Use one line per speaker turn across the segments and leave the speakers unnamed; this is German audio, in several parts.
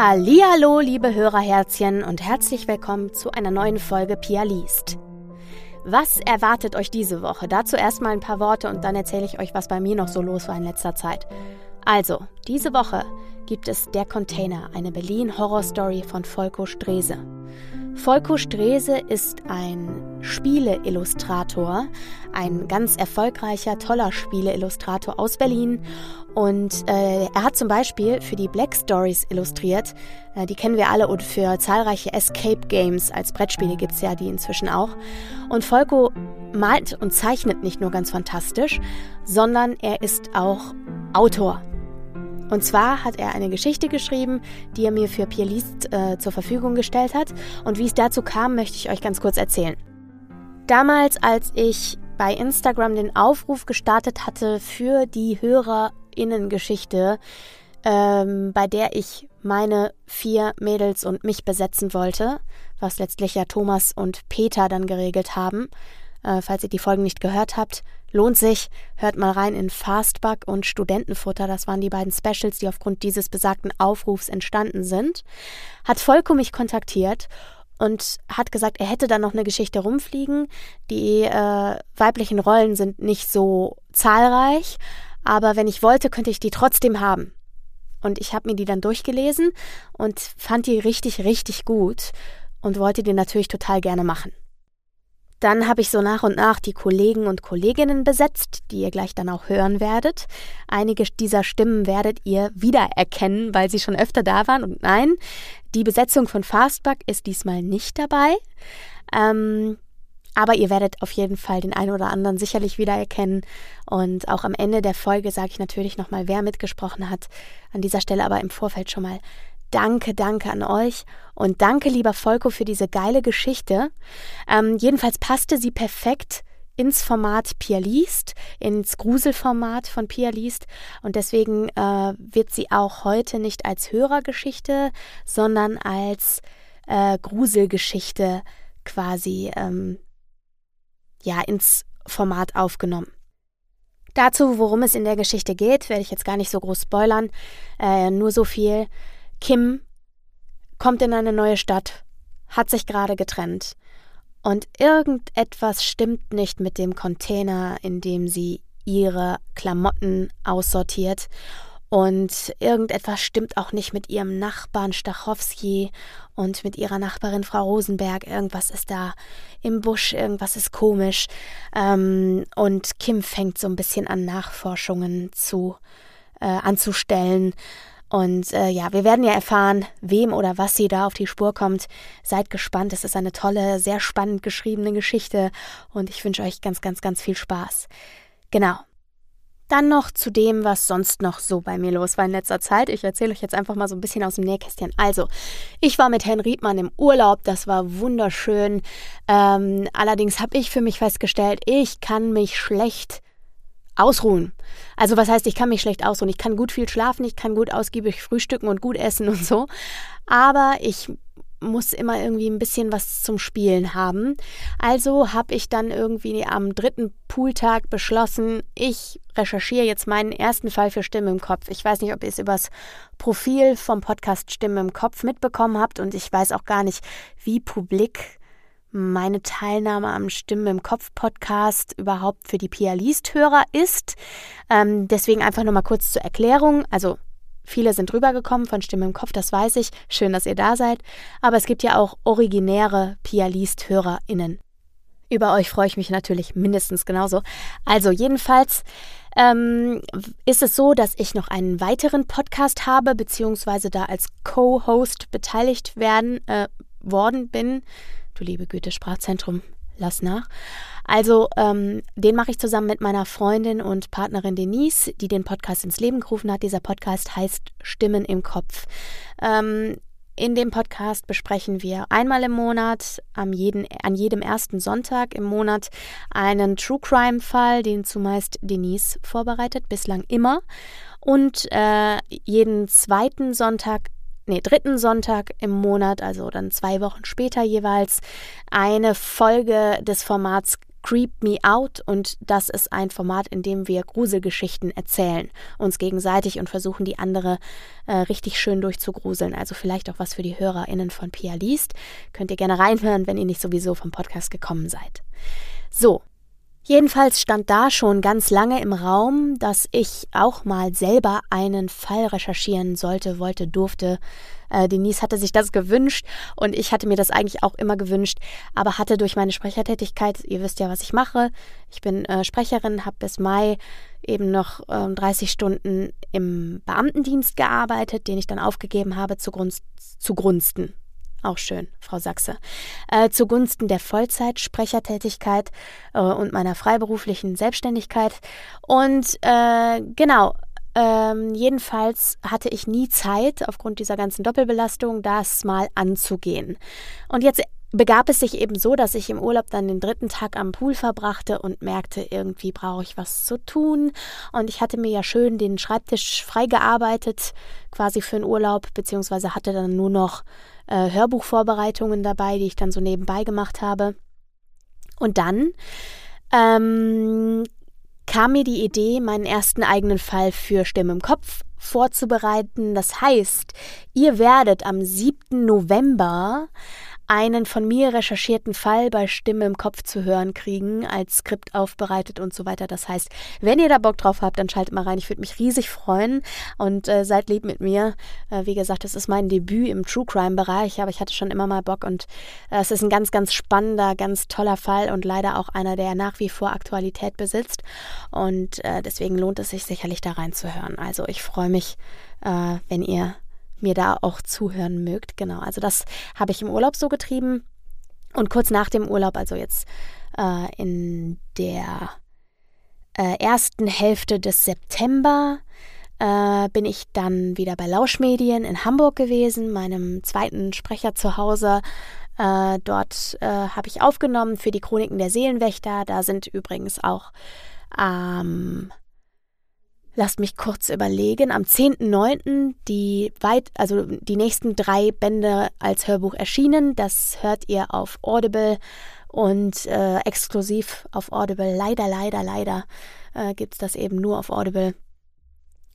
Hallo, liebe Hörerherzchen und herzlich willkommen zu einer neuen Folge Pia liest. Was erwartet euch diese Woche? Dazu erstmal ein paar Worte und dann erzähle ich euch, was bei mir noch so los war in letzter Zeit. Also, diese Woche gibt es Der Container, eine Berlin-Horror-Story von Volko Strese. Volko Strese ist ein Spieleillustrator, ein ganz erfolgreicher, toller Spieleillustrator aus Berlin. Und äh, er hat zum Beispiel für die Black Stories illustriert. Äh, die kennen wir alle und für zahlreiche Escape Games als Brettspiele gibt es ja die inzwischen auch. Und Volko malt und zeichnet nicht nur ganz fantastisch, sondern er ist auch Autor. Und zwar hat er eine Geschichte geschrieben, die er mir für Pierlist äh, zur Verfügung gestellt hat. Und wie es dazu kam, möchte ich euch ganz kurz erzählen. Damals, als ich bei Instagram den Aufruf gestartet hatte für die HörerInnen-Geschichte, ähm, bei der ich meine vier Mädels und mich besetzen wollte, was letztlich ja Thomas und Peter dann geregelt haben. Äh, falls ihr die Folgen nicht gehört habt, Lohnt sich, hört mal rein in Fastback und Studentenfutter, das waren die beiden Specials, die aufgrund dieses besagten Aufrufs entstanden sind. Hat Volko mich kontaktiert und hat gesagt, er hätte da noch eine Geschichte rumfliegen. Die äh, weiblichen Rollen sind nicht so zahlreich, aber wenn ich wollte, könnte ich die trotzdem haben. Und ich habe mir die dann durchgelesen und fand die richtig, richtig gut und wollte die natürlich total gerne machen. Dann habe ich so nach und nach die Kollegen und Kolleginnen besetzt, die ihr gleich dann auch hören werdet. Einige dieser Stimmen werdet ihr wiedererkennen, weil sie schon öfter da waren. Und nein, die Besetzung von Fastback ist diesmal nicht dabei. Ähm, aber ihr werdet auf jeden Fall den einen oder anderen sicherlich wiedererkennen. Und auch am Ende der Folge sage ich natürlich nochmal, wer mitgesprochen hat. An dieser Stelle aber im Vorfeld schon mal Danke, danke an euch und danke, lieber Volko, für diese geile Geschichte. Ähm, jedenfalls passte sie perfekt ins Format Pia liest, ins Gruselformat von Pia liest und deswegen äh, wird sie auch heute nicht als Hörergeschichte, sondern als äh, Gruselgeschichte quasi ähm, ja ins Format aufgenommen. Dazu, worum es in der Geschichte geht, werde ich jetzt gar nicht so groß spoilern. Äh, nur so viel. Kim kommt in eine neue Stadt, hat sich gerade getrennt und irgendetwas stimmt nicht mit dem Container, in dem sie ihre Klamotten aussortiert und irgendetwas stimmt auch nicht mit ihrem Nachbarn Stachowski und mit ihrer Nachbarin Frau Rosenberg. Irgendwas ist da im Busch, irgendwas ist komisch. Ähm, und Kim fängt so ein bisschen an, Nachforschungen zu äh, anzustellen. Und äh, ja, wir werden ja erfahren, wem oder was sie da auf die Spur kommt. Seid gespannt. Es ist eine tolle, sehr spannend geschriebene Geschichte und ich wünsche euch ganz, ganz, ganz viel Spaß. Genau. Dann noch zu dem, was sonst noch so bei mir los war in letzter Zeit. Ich erzähle euch jetzt einfach mal so ein bisschen aus dem Nähkästchen. Also, ich war mit Herrn Riedmann im Urlaub, das war wunderschön. Ähm, allerdings habe ich für mich festgestellt, ich kann mich schlecht ausruhen. Also was heißt, ich kann mich schlecht ausruhen. Ich kann gut viel schlafen, ich kann gut ausgiebig frühstücken und gut essen und so. Aber ich muss immer irgendwie ein bisschen was zum Spielen haben. Also habe ich dann irgendwie am dritten Pooltag beschlossen, ich recherchiere jetzt meinen ersten Fall für Stimme im Kopf. Ich weiß nicht, ob ihr es übers Profil vom Podcast Stimme im Kopf mitbekommen habt und ich weiß auch gar nicht, wie publik meine Teilnahme am Stimmen im Kopf Podcast überhaupt für die Pia Liest Hörer ist. Ähm, deswegen einfach nochmal kurz zur Erklärung. Also viele sind rübergekommen von Stimme im Kopf, das weiß ich. Schön, dass ihr da seid. Aber es gibt ja auch originäre Pia Liest HörerInnen. Über euch freue ich mich natürlich mindestens genauso. Also jedenfalls ähm, ist es so, dass ich noch einen weiteren Podcast habe, beziehungsweise da als Co-Host beteiligt werden äh, worden bin du liebe Güte, Sprachzentrum, lass nach. Also, ähm, den mache ich zusammen mit meiner Freundin und Partnerin Denise, die den Podcast ins Leben gerufen hat. Dieser Podcast heißt Stimmen im Kopf. Ähm, in dem Podcast besprechen wir einmal im Monat, an, jeden, an jedem ersten Sonntag im Monat, einen True Crime Fall, den zumeist Denise vorbereitet, bislang immer. Und äh, jeden zweiten Sonntag nee, dritten Sonntag im Monat, also dann zwei Wochen später jeweils, eine Folge des Formats Creep Me Out und das ist ein Format, in dem wir Gruselgeschichten erzählen, uns gegenseitig und versuchen, die andere äh, richtig schön durchzugruseln. Also vielleicht auch was für die HörerInnen von Pia liest. Könnt ihr gerne reinhören, wenn ihr nicht sowieso vom Podcast gekommen seid. So, Jedenfalls stand da schon ganz lange im Raum, dass ich auch mal selber einen Fall recherchieren sollte, wollte, durfte. Äh, Denise hatte sich das gewünscht und ich hatte mir das eigentlich auch immer gewünscht, aber hatte durch meine Sprechertätigkeit, ihr wisst ja, was ich mache, ich bin äh, Sprecherin, habe bis Mai eben noch äh, 30 Stunden im Beamtendienst gearbeitet, den ich dann aufgegeben habe zugunsten, zugunsten auch schön, Frau Sachse. Äh, zugunsten der Vollzeitsprechertätigkeit äh, und meiner freiberuflichen Selbstständigkeit. Und äh, genau, ähm, jedenfalls hatte ich nie Zeit, aufgrund dieser ganzen Doppelbelastung, das mal anzugehen. Und jetzt begab es sich eben so, dass ich im Urlaub dann den dritten Tag am Pool verbrachte und merkte, irgendwie brauche ich was zu tun. Und ich hatte mir ja schön den Schreibtisch freigearbeitet, quasi für den Urlaub, beziehungsweise hatte dann nur noch äh, Hörbuchvorbereitungen dabei, die ich dann so nebenbei gemacht habe. Und dann ähm, kam mir die Idee, meinen ersten eigenen Fall für Stimme im Kopf vorzubereiten. Das heißt, ihr werdet am 7. November einen von mir recherchierten Fall bei Stimme im Kopf zu hören kriegen, als Skript aufbereitet und so weiter. Das heißt, wenn ihr da Bock drauf habt, dann schaltet mal rein. Ich würde mich riesig freuen und äh, seid lieb mit mir. Äh, wie gesagt, das ist mein Debüt im True Crime Bereich, aber ich hatte schon immer mal Bock und äh, es ist ein ganz, ganz spannender, ganz toller Fall und leider auch einer, der nach wie vor Aktualität besitzt. Und äh, deswegen lohnt es sich sicherlich da reinzuhören. Also ich freue mich, äh, wenn ihr mir da auch zuhören mögt. Genau, also das habe ich im Urlaub so getrieben. Und kurz nach dem Urlaub, also jetzt äh, in der äh, ersten Hälfte des September, äh, bin ich dann wieder bei Lauschmedien in Hamburg gewesen, meinem zweiten Sprecher zu Hause. Äh, dort äh, habe ich aufgenommen für die Chroniken der Seelenwächter. Da sind übrigens auch am ähm, Lasst mich kurz überlegen. Am 10.9. die weit, also die nächsten drei Bände als Hörbuch erschienen. Das hört ihr auf Audible und äh, exklusiv auf Audible. Leider, leider, leider äh, gibt es das eben nur auf Audible.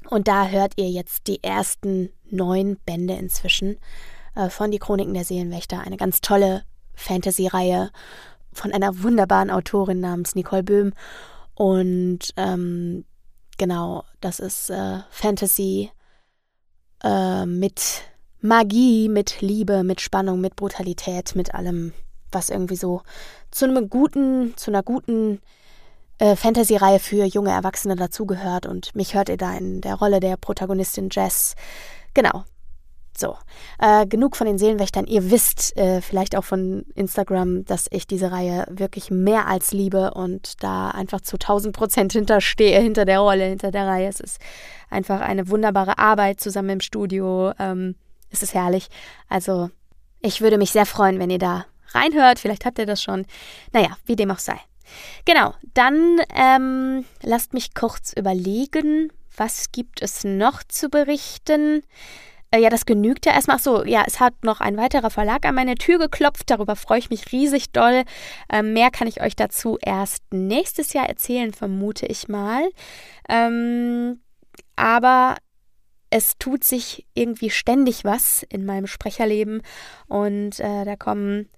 Und da hört ihr jetzt die ersten neun Bände inzwischen äh, von Die Chroniken der Seelenwächter. Eine ganz tolle Fantasy-Reihe von einer wunderbaren Autorin namens Nicole Böhm. Und ähm, genau, das ist äh, Fantasy äh, mit Magie, mit Liebe, mit Spannung, mit Brutalität, mit allem, was irgendwie so zu einem guten, zu einer guten äh, Fantasy-Reihe für junge Erwachsene dazugehört. Und mich hört ihr da in der Rolle der Protagonistin Jess. Genau, so, äh, genug von den Seelenwächtern. Ihr wisst äh, vielleicht auch von Instagram, dass ich diese Reihe wirklich mehr als liebe und da einfach zu 1000 Prozent hinterstehe, hinter der Rolle, hinter der Reihe. Es ist einfach eine wunderbare Arbeit zusammen im Studio. Ähm, es ist herrlich. Also, ich würde mich sehr freuen, wenn ihr da reinhört. Vielleicht habt ihr das schon. Naja, wie dem auch sei. Genau, dann ähm, lasst mich kurz überlegen, was gibt es noch zu berichten? Äh, ja, das genügt ja erstmal. Ach so, ja, es hat noch ein weiterer Verlag an meine Tür geklopft. Darüber freue ich mich riesig doll. Ähm, mehr kann ich euch dazu erst nächstes Jahr erzählen, vermute ich mal. Ähm, aber es tut sich irgendwie ständig was in meinem Sprecherleben und äh, da kommen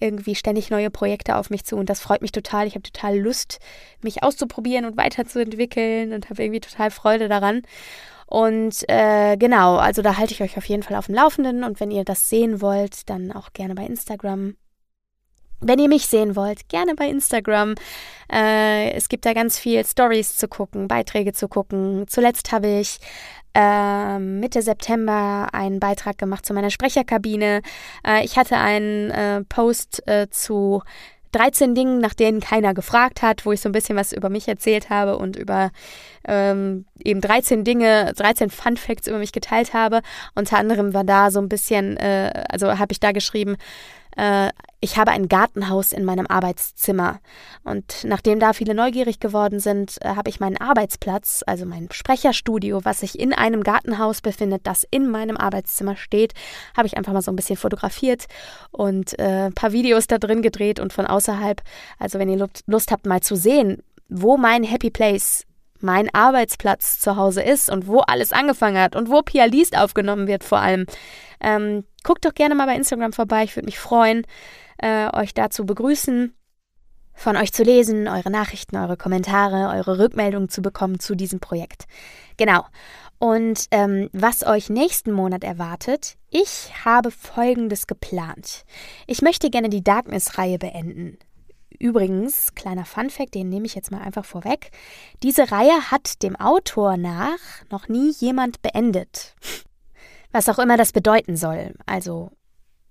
irgendwie ständig neue Projekte auf mich zu und das freut mich total. Ich habe total Lust, mich auszuprobieren und weiterzuentwickeln und habe irgendwie total Freude daran. Und äh, genau, also da halte ich euch auf jeden Fall auf dem Laufenden und wenn ihr das sehen wollt, dann auch gerne bei Instagram. Wenn ihr mich sehen wollt, gerne bei Instagram. Äh, es gibt da ganz viel Stories zu gucken, Beiträge zu gucken. Zuletzt habe ich äh, Mitte September einen Beitrag gemacht zu meiner Sprecherkabine. Äh, ich hatte einen äh, Post äh, zu 13 Dingen, nach denen keiner gefragt hat, wo ich so ein bisschen was über mich erzählt habe und über ähm, eben 13 Dinge, 13 Fun Facts über mich geteilt habe. Unter anderem war da so ein bisschen, äh, also habe ich da geschrieben, Äh, ich habe ein Gartenhaus in meinem Arbeitszimmer. Und nachdem da viele neugierig geworden sind, äh, habe ich meinen Arbeitsplatz, also mein Sprecherstudio, was sich in einem Gartenhaus befindet, das in meinem Arbeitszimmer steht, habe ich einfach mal so ein bisschen fotografiert und äh, ein paar Videos da drin gedreht und von außerhalb. Also wenn ihr Lust habt, mal zu sehen, wo mein Happy Place mein Arbeitsplatz zu Hause ist und wo alles angefangen hat und wo Pia Liest aufgenommen wird vor allem. Ähm, guckt doch gerne mal bei Instagram vorbei. Ich würde mich freuen, äh, euch da zu begrüßen, von euch zu lesen, eure Nachrichten, eure Kommentare, eure Rückmeldungen zu bekommen zu diesem Projekt. Genau. Und ähm, was euch nächsten Monat erwartet, ich habe Folgendes geplant. Ich möchte gerne die Darkness-Reihe beenden. Übrigens, kleiner Funfact, den nehme ich jetzt mal einfach vorweg. Diese Reihe hat dem Autor nach noch nie jemand beendet. Was auch immer das bedeuten soll. Also,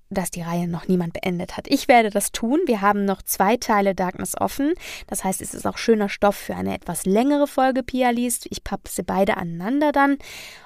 dass die Reihe noch niemand beendet hat. Ich werde das tun. Wir haben noch zwei Teile Darkness offen. Das heißt, es ist auch schöner Stoff für eine etwas längere Folge Pia liest. Ich pappe sie beide aneinander dann.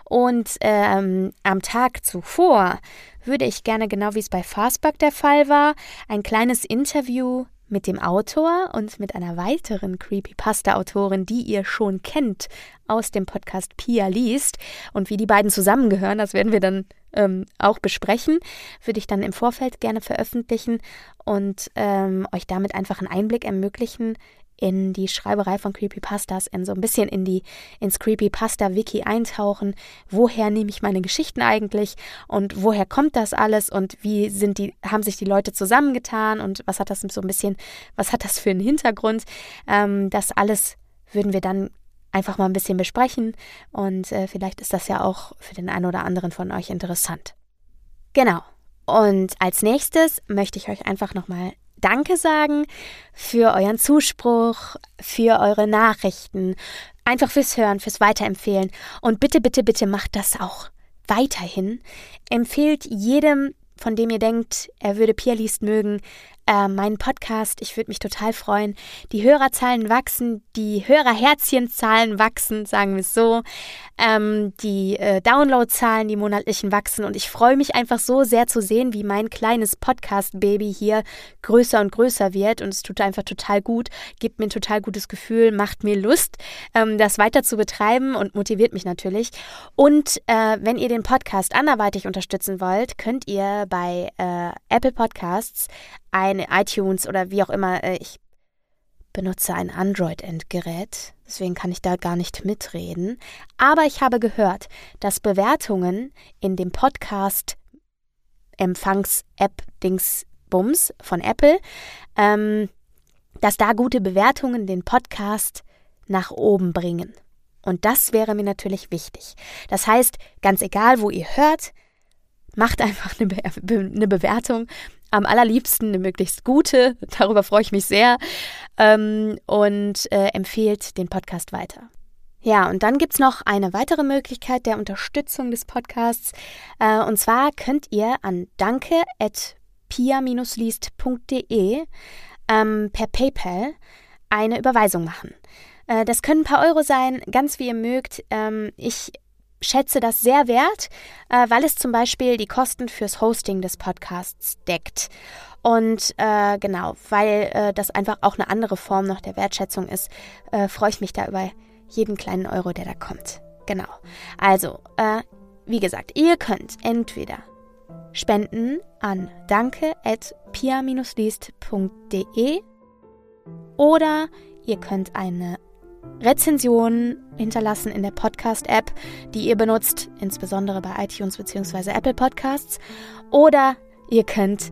Und ähm, am Tag zuvor würde ich gerne, genau wie es bei Fastback der Fall war, ein kleines Interview mit dem Autor und mit einer weiteren Creepypasta-Autorin, die ihr schon kennt aus dem Podcast Pia liest. Und wie die beiden zusammengehören, das werden wir dann ähm, auch besprechen, würde ich dann im Vorfeld gerne veröffentlichen und ähm, euch damit einfach einen Einblick ermöglichen in die Schreiberei von Creepypastas, in so ein bisschen in die, ins Creepypasta-Wiki eintauchen. Woher nehme ich meine Geschichten eigentlich und woher kommt das alles und wie sind die, haben sich die Leute zusammengetan und was hat das so ein bisschen, was hat das für einen Hintergrund? Ähm, das alles würden wir dann einfach mal ein bisschen besprechen und äh, vielleicht ist das ja auch für den einen oder anderen von euch interessant. Genau. Und als nächstes möchte ich euch einfach nochmal Danke sagen für euren Zuspruch, für eure Nachrichten, einfach fürs Hören, fürs Weiterempfehlen. Und bitte, bitte, bitte macht das auch weiterhin. Empfehlt jedem, von dem ihr denkt, er würde Pierre Liest mögen, äh, meinen Podcast. Ich würde mich total freuen. Die Hörerzahlen wachsen, die Hörerherzchenzahlen wachsen, sagen wir es so. Ähm, die äh, Downloadzahlen, die monatlichen wachsen. Und ich freue mich einfach so sehr zu sehen, wie mein kleines Podcast-Baby hier größer und größer wird. Und es tut einfach total gut, gibt mir ein total gutes Gefühl, macht mir Lust, ähm, das weiter zu betreiben und motiviert mich natürlich. Und äh, wenn ihr den Podcast anderweitig unterstützen wollt, könnt ihr bei äh, Apple Podcasts ein iTunes oder wie auch immer. Äh, ich benutze ein Android-Endgerät, deswegen kann ich da gar nicht mitreden. Aber ich habe gehört, dass Bewertungen in dem Podcast Empfangs-App Dingsbums von Apple, ähm, dass da gute Bewertungen den Podcast nach oben bringen. Und das wäre mir natürlich wichtig. Das heißt, ganz egal, wo ihr hört, macht einfach eine, Be eine Bewertung am allerliebsten eine möglichst gute, darüber freue ich mich sehr, ähm, und äh, empfehlt den Podcast weiter. Ja, und dann gibt es noch eine weitere Möglichkeit der Unterstützung des Podcasts. Äh, und zwar könnt ihr an danke.pia-liest.de ähm, per PayPal eine Überweisung machen. Äh, das können ein paar Euro sein, ganz wie ihr mögt. Ähm, ich schätze das sehr wert, äh, weil es zum Beispiel die Kosten fürs Hosting des Podcasts deckt. Und äh, genau, weil äh, das einfach auch eine andere Form noch der Wertschätzung ist, äh, freue ich mich da über jeden kleinen Euro, der da kommt. Genau. Also, äh, wie gesagt, ihr könnt entweder spenden an danke.pia-liest.de oder ihr könnt eine Rezensionen hinterlassen in der Podcast-App, die ihr benutzt, insbesondere bei iTunes bzw. Apple Podcasts. Oder ihr könnt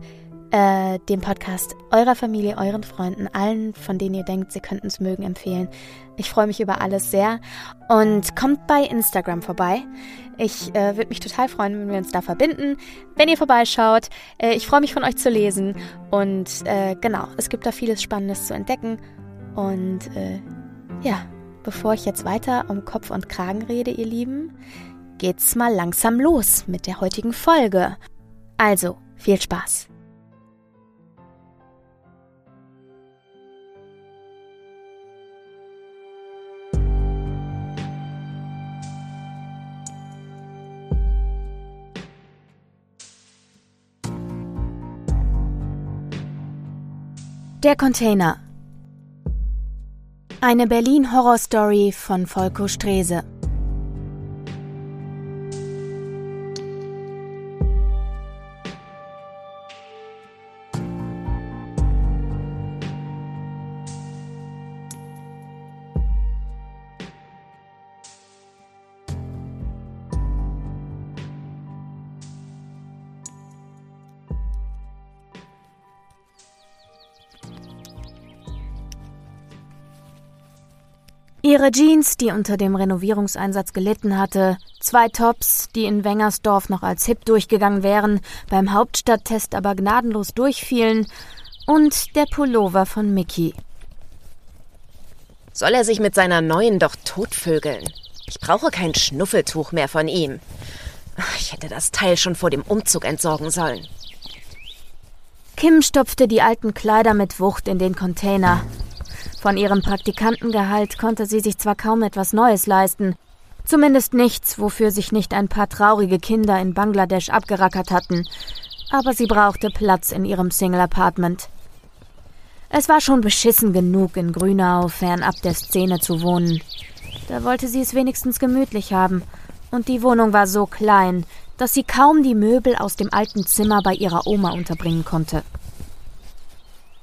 äh, den Podcast eurer Familie, euren Freunden, allen, von denen ihr denkt, sie könnten es mögen, empfehlen. Ich freue mich über alles sehr. Und kommt bei Instagram vorbei. Ich äh, würde mich total freuen, wenn wir uns da verbinden, wenn ihr vorbeischaut. Äh, ich freue mich von euch zu lesen. Und äh, genau, es gibt da vieles Spannendes zu entdecken. Und äh, ja, bevor ich jetzt weiter um Kopf und Kragen rede, ihr Lieben, geht's mal langsam los mit der heutigen Folge. Also, viel Spaß! Der Container. Eine Berlin-Horror-Story von Volko Strese. Ihre Jeans, die unter dem Renovierungseinsatz gelitten hatte, zwei Tops, die in Wengersdorf noch als hip durchgegangen wären, beim Hauptstadttest aber gnadenlos durchfielen, und der Pullover von Mickey.
Soll er sich mit seiner neuen doch totvögeln? Ich brauche kein Schnuffeltuch mehr von ihm. Ich hätte das Teil schon vor dem Umzug entsorgen sollen.
Kim stopfte die alten Kleider mit Wucht in den Container, von ihrem Praktikantengehalt konnte sie sich zwar kaum etwas Neues leisten, zumindest nichts, wofür sich nicht ein paar traurige Kinder in Bangladesch abgerackert hatten, aber sie brauchte Platz in ihrem Single-Apartment. Es war schon beschissen genug, in Grünau fernab der Szene zu wohnen. Da wollte sie es wenigstens gemütlich haben, und die Wohnung war so klein, dass sie kaum die Möbel aus dem alten Zimmer bei ihrer Oma unterbringen konnte.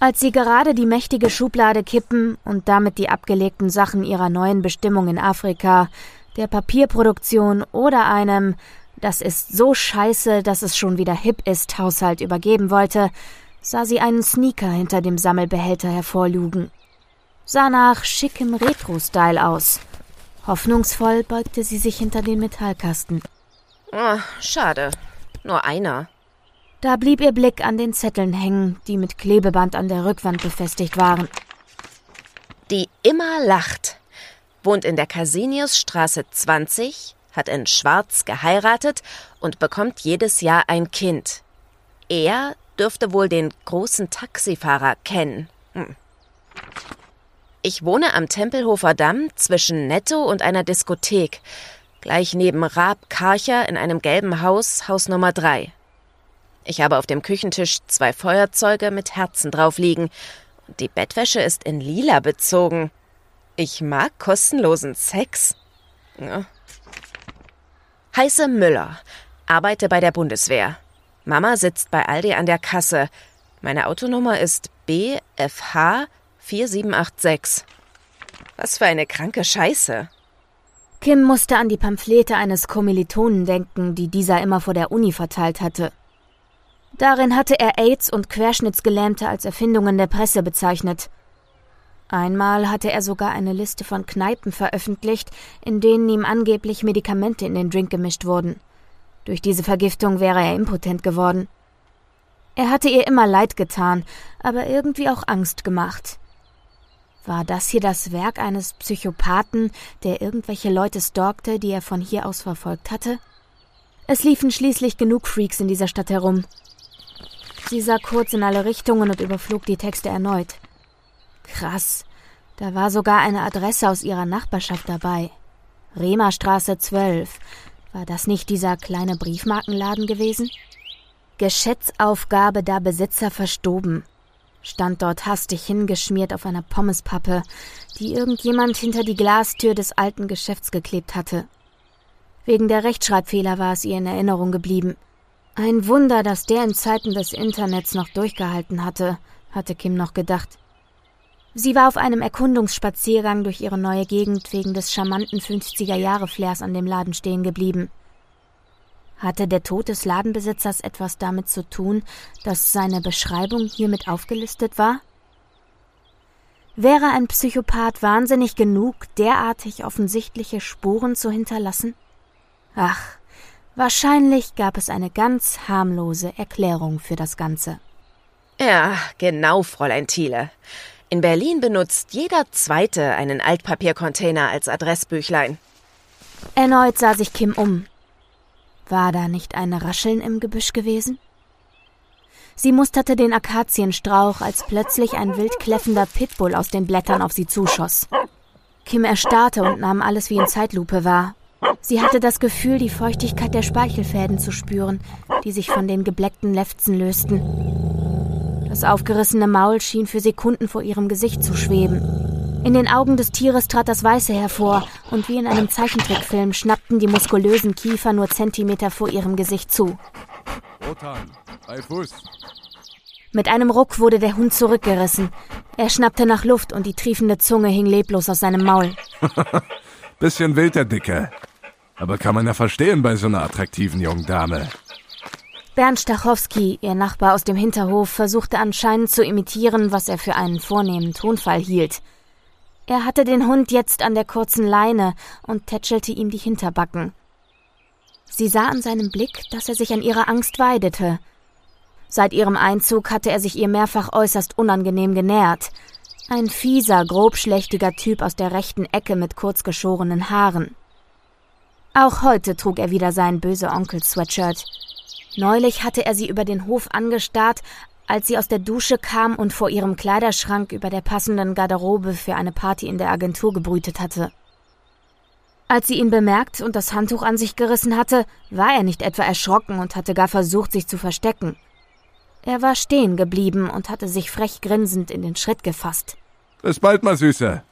Als sie gerade die mächtige Schublade kippen und damit die abgelegten Sachen ihrer neuen Bestimmung in Afrika, der Papierproduktion oder einem Das ist so scheiße, dass es schon wieder hip ist, Haushalt übergeben wollte, sah sie einen Sneaker hinter dem Sammelbehälter hervorlugen. Sah nach schickem Retro-Style aus. Hoffnungsvoll beugte sie sich hinter den Metallkasten.
Oh, schade. Nur einer.
Da blieb ihr Blick an den Zetteln hängen, die mit Klebeband an der Rückwand befestigt waren.
Die immer lacht, wohnt in der Casiniusstraße 20, hat in Schwarz geheiratet und bekommt jedes Jahr ein Kind. Er dürfte wohl den großen Taxifahrer kennen. Hm. Ich wohne am Tempelhofer Damm zwischen Netto und einer Diskothek, gleich neben Raab Karcher in einem gelben Haus, Haus Nummer 3. Ich habe auf dem Küchentisch zwei Feuerzeuge mit Herzen drauf liegen. Die Bettwäsche ist in lila bezogen. Ich mag kostenlosen Sex. Ja. Heiße Müller. Arbeite bei der Bundeswehr. Mama sitzt bei Aldi an der Kasse. Meine Autonummer ist BFH 4786. Was für eine kranke Scheiße.
Kim musste an die Pamphlete eines Kommilitonen denken, die dieser immer vor der Uni verteilt hatte. Darin hatte er AIDS und Querschnittsgelähmte als Erfindungen der Presse bezeichnet. Einmal hatte er sogar eine Liste von Kneipen veröffentlicht, in denen ihm angeblich Medikamente in den Drink gemischt wurden. Durch diese Vergiftung wäre er impotent geworden. Er hatte ihr immer leid getan, aber irgendwie auch Angst gemacht. War das hier das Werk eines Psychopathen, der irgendwelche Leute stalkte, die er von hier aus verfolgt hatte? Es liefen schließlich genug Freaks in dieser Stadt herum. Sie sah kurz in alle Richtungen und überflog die Texte erneut. Krass, da war sogar eine Adresse aus ihrer Nachbarschaft dabei. Rehmerstraße 12. War das nicht dieser kleine Briefmarkenladen gewesen? Geschätzaufgabe da Besitzer verstoben. Stand dort hastig hingeschmiert auf einer Pommespappe, die irgendjemand hinter die Glastür des alten Geschäfts geklebt hatte. Wegen der Rechtschreibfehler war es ihr in Erinnerung geblieben. Ein Wunder, dass der in Zeiten des Internets noch durchgehalten hatte, hatte Kim noch gedacht. Sie war auf einem Erkundungsspaziergang durch ihre neue Gegend wegen des charmanten 50er-Jahre-Flairs an dem Laden stehen geblieben. Hatte der Tod des Ladenbesitzers etwas damit zu tun, dass seine Beschreibung hiermit aufgelistet war? Wäre ein Psychopath wahnsinnig genug, derartig offensichtliche Spuren zu hinterlassen? Ach, Wahrscheinlich gab es eine ganz harmlose Erklärung für das Ganze.
Ja, genau, Fräulein Thiele. In Berlin benutzt jeder Zweite einen Altpapiercontainer als Adressbüchlein.
Erneut sah sich Kim um. War da nicht ein Rascheln im Gebüsch gewesen? Sie musterte den Akazienstrauch, als plötzlich ein wild kläffender Pitbull aus den Blättern auf sie zuschoss. Kim erstarrte und nahm alles wie in Zeitlupe wahr. Sie hatte das Gefühl, die Feuchtigkeit der Speichelfäden zu spüren, die sich von den gebleckten Lefzen lösten. Das aufgerissene Maul schien für Sekunden vor ihrem Gesicht zu schweben. In den Augen des Tieres trat das Weiße hervor, und wie in einem Zeichentrickfilm schnappten die muskulösen Kiefer nur Zentimeter vor ihrem Gesicht zu. Rotan, bei Fuß. Mit einem Ruck wurde der Hund zurückgerissen. Er schnappte nach Luft und die triefende Zunge hing leblos aus seinem Maul.
Bisschen wild, der Dicke. Aber kann man ja verstehen bei so einer attraktiven jungen Dame.
Bernd Stachowski, ihr Nachbar aus dem Hinterhof, versuchte anscheinend zu imitieren, was er für einen vornehmen Tonfall hielt. Er hatte den Hund jetzt an der kurzen Leine und tätschelte ihm die Hinterbacken. Sie sah an seinem Blick, dass er sich an ihrer Angst weidete. Seit ihrem Einzug hatte er sich ihr mehrfach äußerst unangenehm genähert. Ein fieser, grobschlächtiger Typ aus der rechten Ecke mit kurzgeschorenen Haaren. Auch heute trug er wieder sein böse Onkel-Sweatshirt. Neulich hatte er sie über den Hof angestarrt, als sie aus der Dusche kam und vor ihrem Kleiderschrank über der passenden Garderobe für eine Party in der Agentur gebrütet hatte. Als sie ihn bemerkt und das Handtuch an sich gerissen hatte, war er nicht etwa erschrocken und hatte gar versucht, sich zu verstecken. Er war stehen geblieben und hatte sich frech grinsend in den Schritt gefasst.
Bis bald mal, Süße.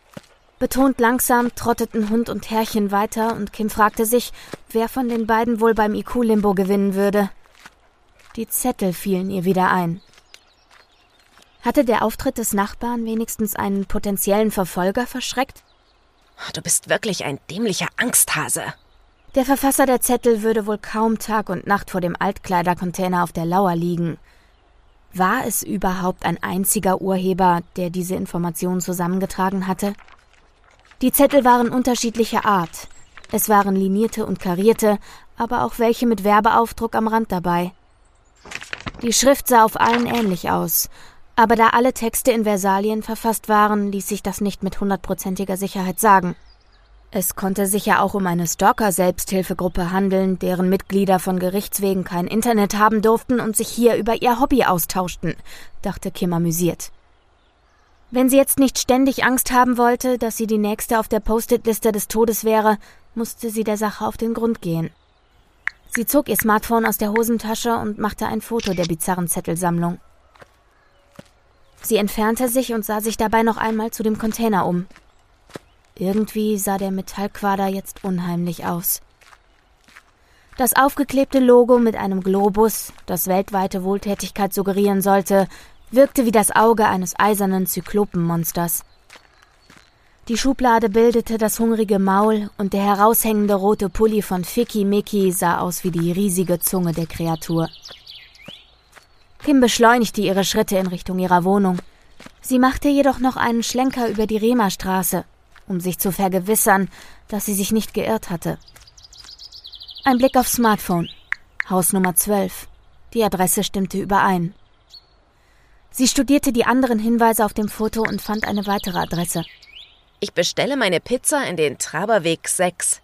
Betont langsam trotteten Hund und Herrchen weiter und Kim fragte sich, wer von den beiden wohl beim IQ-Limbo gewinnen würde. Die Zettel fielen ihr wieder ein. Hatte der Auftritt des Nachbarn wenigstens einen potenziellen Verfolger verschreckt?
Du bist wirklich ein dämlicher Angsthase.
Der Verfasser der Zettel würde wohl kaum Tag und Nacht vor dem Altkleidercontainer auf der Lauer liegen. War es überhaupt ein einziger Urheber, der diese Informationen zusammengetragen hatte? Die Zettel waren unterschiedlicher Art. Es waren linierte und karierte, aber auch welche mit Werbeaufdruck am Rand dabei. Die Schrift sah auf allen ähnlich aus, aber da alle Texte in Versalien verfasst waren, ließ sich das nicht mit hundertprozentiger Sicherheit sagen. Es konnte sich ja auch um eine Stalker-Selbsthilfegruppe handeln, deren Mitglieder von Gerichtswegen kein Internet haben durften und sich hier über ihr Hobby austauschten, dachte Kim amüsiert. Wenn sie jetzt nicht ständig Angst haben wollte, dass sie die nächste auf der Post-it-Liste des Todes wäre, musste sie der Sache auf den Grund gehen. Sie zog ihr Smartphone aus der Hosentasche und machte ein Foto der bizarren Zettelsammlung. Sie entfernte sich und sah sich dabei noch einmal zu dem Container um. Irgendwie sah der Metallquader jetzt unheimlich aus. Das aufgeklebte Logo mit einem Globus, das weltweite Wohltätigkeit suggerieren sollte, wirkte wie das Auge eines eisernen Zyklopenmonsters. Die Schublade bildete das hungrige Maul und der heraushängende rote Pulli von Ficky Mickey sah aus wie die riesige Zunge der Kreatur. Kim beschleunigte ihre Schritte in Richtung ihrer Wohnung. Sie machte jedoch noch einen Schlenker über die Rema-Straße um sich zu vergewissern, dass sie sich nicht geirrt hatte. Ein Blick aufs Smartphone. Haus Nummer 12. Die Adresse stimmte überein. Sie studierte die anderen Hinweise auf dem Foto und fand eine weitere Adresse.
Ich bestelle meine Pizza in den Traberweg 6,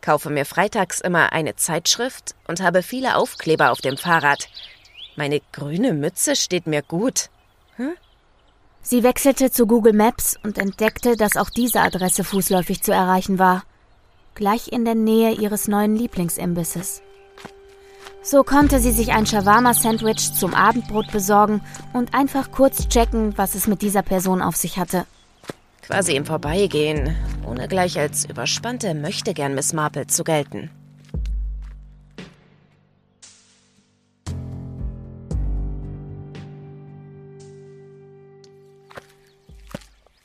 kaufe mir freitags immer eine Zeitschrift und habe viele Aufkleber auf dem Fahrrad. Meine grüne Mütze steht mir gut. Hm?
Sie wechselte zu Google Maps und entdeckte, dass auch diese Adresse fußläufig zu erreichen war. Gleich in der Nähe ihres neuen Lieblingsimbisses. So konnte sie sich ein Shawarma-Sandwich zum Abendbrot besorgen und einfach kurz checken, was es mit dieser Person auf sich hatte.
Quasi im Vorbeigehen, ohne gleich als überspannte Möchtegern Miss Marple zu gelten.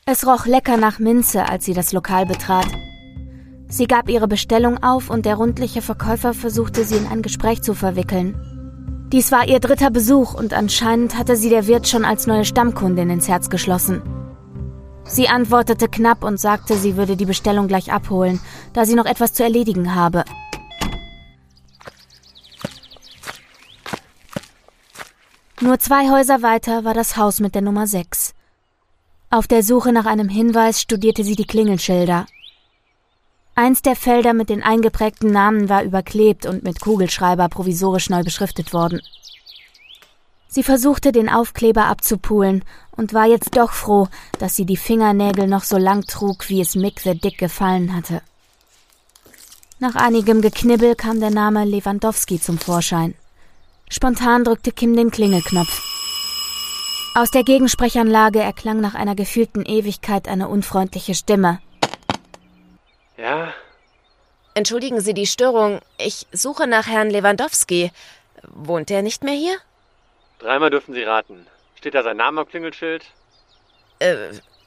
Es roch lecker nach Minze, als sie das Lokal betrat. Sie gab ihre Bestellung auf und der rundliche Verkäufer versuchte sie in ein Gespräch zu verwickeln. Dies war ihr dritter Besuch und anscheinend hatte sie der Wirt schon als neue Stammkundin ins Herz geschlossen. Sie antwortete knapp und sagte, sie würde die Bestellung gleich abholen, da sie noch etwas zu erledigen habe. Nur zwei Häuser weiter war das Haus mit der Nummer 6. Auf der Suche nach einem Hinweis studierte sie die Klingelschilder. Eins der Felder mit den eingeprägten Namen war überklebt und mit Kugelschreiber provisorisch neu beschriftet worden. Sie versuchte, den Aufkleber abzupulen und war jetzt doch froh, dass sie die Fingernägel noch so lang trug, wie es Mick the Dick gefallen hatte. Nach einigem Geknibbel kam der Name Lewandowski zum Vorschein. Spontan drückte Kim den Klingelknopf. Aus der Gegensprechanlage erklang nach einer gefühlten Ewigkeit eine unfreundliche Stimme.
Ja?
Entschuldigen Sie die Störung. Ich suche nach Herrn Lewandowski. Wohnt er nicht mehr hier?
Dreimal dürfen Sie raten. Steht da sein Name am Klingelschild?
Äh,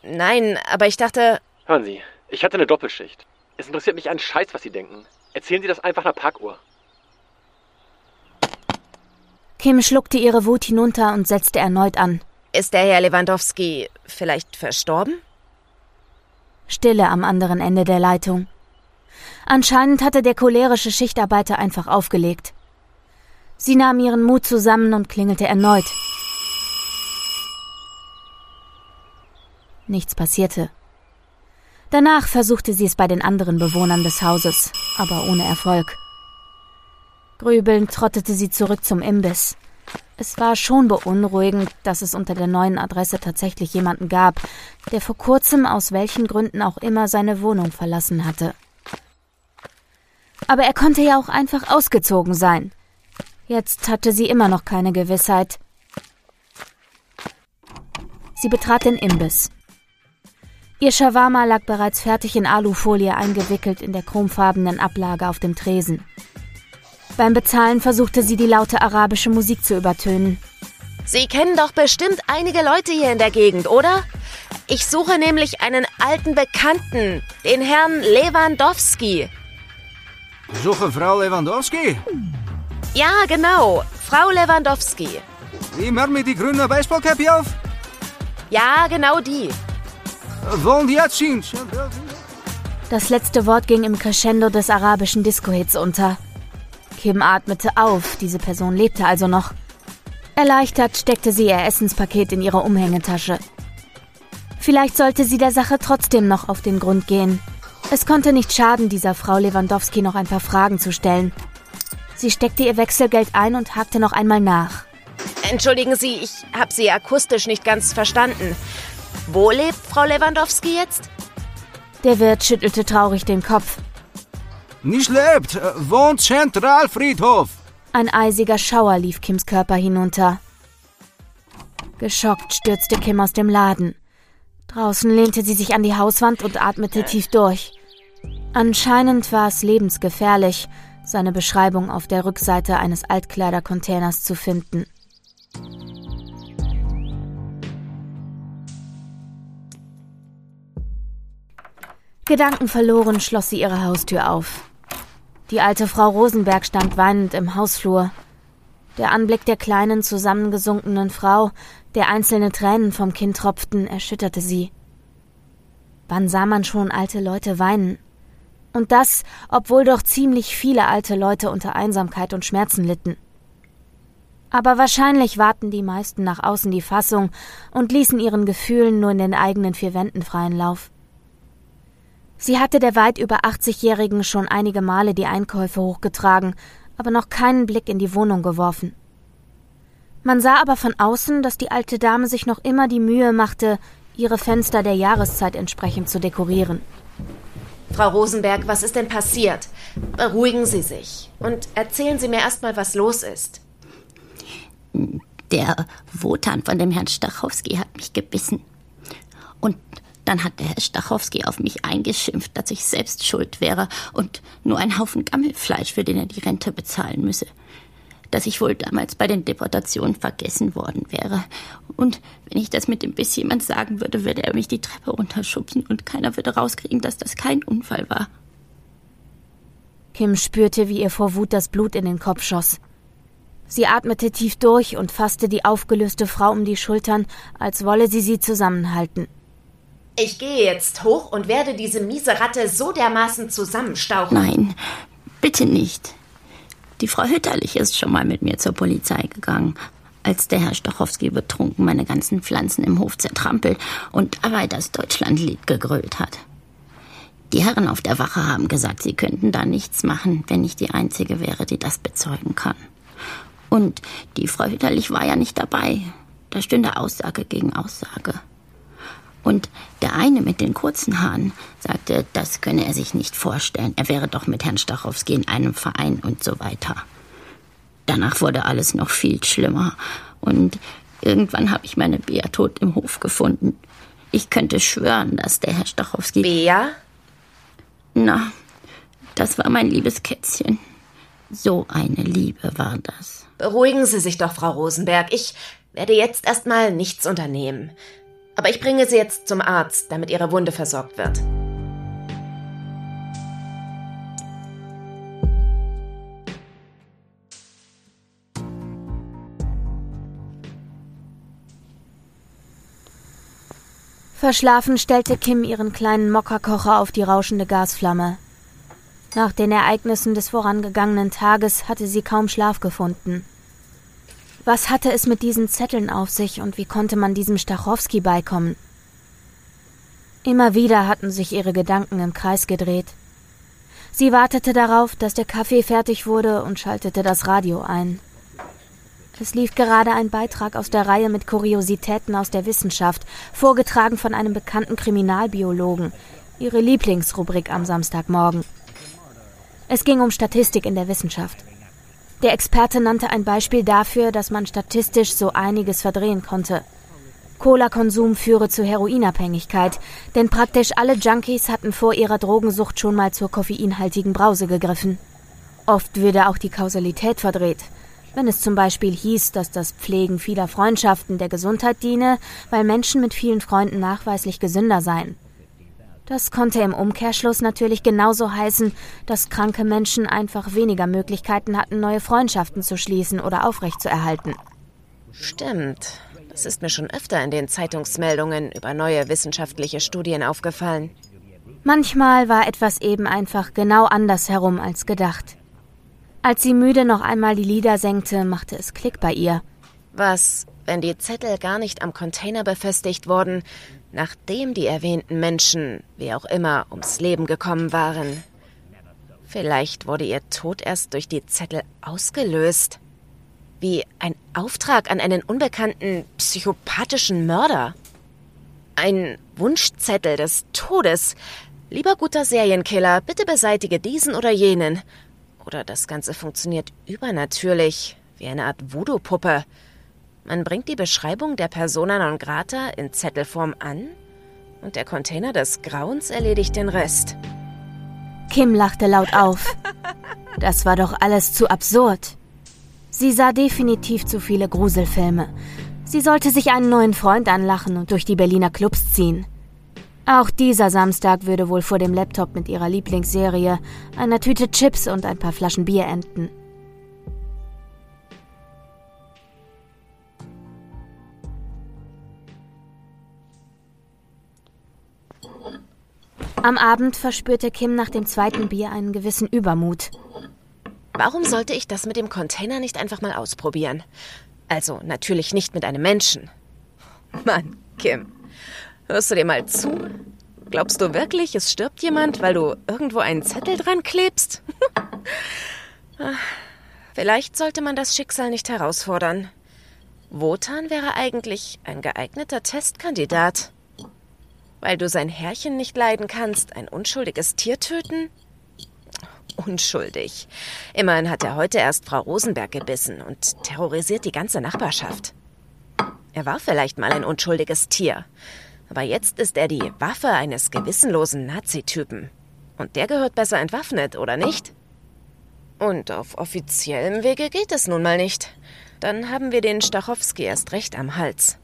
nein, aber ich dachte.
Hören Sie, ich hatte eine Doppelschicht. Es interessiert mich einen Scheiß, was Sie denken. Erzählen Sie das einfach nach Parkuhr.
Kim schluckte ihre Wut hinunter und setzte erneut an.
Ist der Herr Lewandowski vielleicht verstorben?
Stille am anderen Ende der Leitung. Anscheinend hatte der cholerische Schichtarbeiter einfach aufgelegt. Sie nahm ihren Mut zusammen und klingelte erneut. Nichts passierte. Danach versuchte sie es bei den anderen Bewohnern des Hauses, aber ohne Erfolg. Grübelnd trottete sie zurück zum Imbiss. Es war schon beunruhigend, dass es unter der neuen Adresse tatsächlich jemanden gab, der vor kurzem aus welchen Gründen auch immer seine Wohnung verlassen hatte. Aber er konnte ja auch einfach ausgezogen sein. Jetzt hatte sie immer noch keine Gewissheit. Sie betrat den Imbiss. Ihr Shawarma lag bereits fertig in Alufolie eingewickelt in der chromfarbenen Ablage auf dem Tresen. Beim Bezahlen versuchte sie die laute arabische Musik zu übertönen.
Sie kennen doch bestimmt einige Leute hier in der Gegend, oder? Ich suche nämlich einen alten Bekannten, den Herrn Lewandowski.
Suche Frau Lewandowski?
Ja, genau. Frau Lewandowski.
Immer mit die grüne Baseballcappe auf?
Ja, genau die.
Wollen die jetzt?
Das letzte Wort ging im Crescendo des arabischen Disco-Hits unter. Kim atmete auf, diese Person lebte also noch. Erleichtert steckte sie ihr Essenspaket in ihre Umhängetasche. Vielleicht sollte sie der Sache trotzdem noch auf den Grund gehen. Es konnte nicht schaden, dieser Frau Lewandowski noch ein paar Fragen zu stellen. Sie steckte ihr Wechselgeld ein und hakte noch einmal nach.
Entschuldigen Sie, ich habe Sie akustisch nicht ganz verstanden. Wo lebt Frau Lewandowski jetzt?
Der Wirt schüttelte traurig den Kopf.
Nicht lebt, wohnt Zentralfriedhof.
Ein eisiger Schauer lief Kims Körper hinunter. Geschockt stürzte Kim aus dem Laden. Draußen lehnte sie sich an die Hauswand und atmete tief durch. Anscheinend war es lebensgefährlich, seine Beschreibung auf der Rückseite eines Altkleidercontainers zu finden. Gedankenverloren schloss sie ihre Haustür auf. Die alte Frau Rosenberg stand weinend im Hausflur. Der Anblick der kleinen, zusammengesunkenen Frau, der einzelne Tränen vom Kinn tropften, erschütterte sie. Wann sah man schon alte Leute weinen? Und das, obwohl doch ziemlich viele alte Leute unter Einsamkeit und Schmerzen litten. Aber wahrscheinlich warten die meisten nach außen die Fassung und ließen ihren Gefühlen nur in den eigenen vier Wänden freien Lauf. Sie hatte der weit über 80-Jährigen schon einige Male die Einkäufe hochgetragen, aber noch keinen Blick in die Wohnung geworfen. Man sah aber von außen, dass die alte Dame sich noch immer die Mühe machte, ihre Fenster der Jahreszeit entsprechend zu dekorieren.
Frau Rosenberg, was ist denn passiert? Beruhigen Sie sich und erzählen Sie mir erstmal, was los ist.
Der Wotan von dem Herrn Stachowski hat mich gebissen. Und dann hat der Herr Stachowski auf mich eingeschimpft, dass ich selbst schuld wäre und nur ein Haufen Gammelfleisch, für den er die Rente bezahlen müsse. Dass ich wohl damals bei den Deportationen vergessen worden wäre. Und wenn ich das mit dem Biss jemand sagen würde, würde er mich die Treppe runterschubsen und keiner würde rauskriegen, dass das kein Unfall war.
Kim spürte, wie ihr vor Wut das Blut in den Kopf schoss. Sie atmete tief durch und fasste die aufgelöste Frau um die Schultern, als wolle sie sie zusammenhalten.
Ich gehe jetzt hoch und werde diese miese Ratte so dermaßen zusammenstauchen.
Nein, bitte nicht. Die Frau Hütterlich ist schon mal mit mir zur Polizei gegangen, als der Herr Stochowski betrunken meine ganzen Pflanzen im Hof zertrampelt und dabei das Deutschlandlied gegrölt hat. Die Herren auf der Wache haben gesagt, sie könnten da nichts machen, wenn ich die Einzige wäre, die das bezeugen kann. Und die Frau Hütterlich war ja nicht dabei. Da stünde Aussage gegen Aussage. Und der eine mit den kurzen Haaren sagte, das könne er sich nicht vorstellen. Er wäre doch mit Herrn Stachowski in einem Verein und so weiter. Danach wurde alles noch viel schlimmer. Und Irgendwann habe ich meine Bea tot im Hof gefunden. Ich könnte schwören, dass der Herr Stachowski.
Bea?
Na, das war mein liebes Kätzchen. So eine Liebe war das.
Beruhigen Sie sich doch, Frau Rosenberg. Ich werde jetzt erstmal nichts unternehmen. Aber ich bringe Sie jetzt zum Arzt, damit Ihre Wunde versorgt wird.
Verschlafen stellte Kim ihren kleinen Mokkakocher auf die rauschende Gasflamme. Nach den Ereignissen des vorangegangenen Tages hatte sie kaum Schlaf gefunden. Was hatte es mit diesen Zetteln auf sich und wie konnte man diesem Stachowski beikommen? Immer wieder hatten sich ihre Gedanken im Kreis gedreht. Sie wartete darauf, dass der Kaffee fertig wurde und schaltete das Radio ein. Es lief gerade ein Beitrag aus der Reihe mit Kuriositäten aus der Wissenschaft, vorgetragen von einem bekannten Kriminalbiologen, ihre Lieblingsrubrik am Samstagmorgen. Es ging um Statistik in der Wissenschaft. Der Experte nannte ein Beispiel dafür, dass man statistisch so einiges verdrehen konnte. Cola-Konsum führe zu Heroinabhängigkeit, denn praktisch alle Junkies hatten vor ihrer Drogensucht schon mal zur koffeinhaltigen Brause gegriffen. Oft würde auch die Kausalität verdreht – wenn es zum Beispiel hieß, dass das Pflegen vieler Freundschaften der Gesundheit diene, weil Menschen mit vielen Freunden nachweislich gesünder seien. Das konnte im Umkehrschluss natürlich genauso heißen, dass kranke Menschen einfach weniger Möglichkeiten hatten, neue Freundschaften zu schließen oder aufrechtzuerhalten.
Stimmt. Das ist mir schon öfter in den Zeitungsmeldungen über neue wissenschaftliche Studien aufgefallen.
Manchmal war etwas eben einfach genau andersherum als gedacht. Als sie müde noch einmal die Lieder senkte, machte es Klick bei ihr.
Was, wenn die Zettel gar nicht am Container befestigt wurden, nachdem die erwähnten Menschen, wie auch immer, ums Leben gekommen waren? Vielleicht wurde ihr Tod erst durch die Zettel ausgelöst. Wie ein Auftrag an einen unbekannten psychopathischen Mörder. Ein Wunschzettel des Todes. Lieber guter Serienkiller, bitte beseitige diesen oder jenen. Oder das Ganze funktioniert übernatürlich, wie eine Art Voodoo-Puppe. Man bringt die Beschreibung der Persona non grata in Zettelform an und der Container des Grauens erledigt den Rest.
Kim lachte laut auf. Das war doch alles zu absurd. Sie sah definitiv zu viele Gruselfilme. Sie sollte sich einen neuen Freund anlachen und durch die Berliner Clubs ziehen. Auch dieser Samstag würde wohl vor dem Laptop mit ihrer Lieblingsserie, einer Tüte Chips und ein paar Flaschen Bier enden. Am Abend verspürte Kim nach dem zweiten Bier einen gewissen Übermut.
Warum sollte ich das mit dem Container nicht einfach mal ausprobieren? Also natürlich nicht mit einem Menschen. Mann, Kim, Hörst du dir mal zu? Glaubst du wirklich, es stirbt jemand, weil du irgendwo einen Zettel dran klebst? Ah, vielleicht sollte man das Schicksal nicht herausfordern. Wotan wäre eigentlich ein geeigneter Testkandidat. Weil du sein Herrchen nicht leiden kannst, ein unschuldiges Tier töten? Unschuldig. Immerhin hat er heute erst Frau Rosenberg gebissen und terrorisiert die ganze Nachbarschaft. Er war vielleicht mal ein unschuldiges Tier. Aber jetzt ist er die Waffe eines gewissenlosen Nazitypen. Und der gehört besser entwaffnet, oder nicht? Und auf offiziellem Wege geht es nun mal nicht. Dann haben wir den Stachowski erst recht am Hals.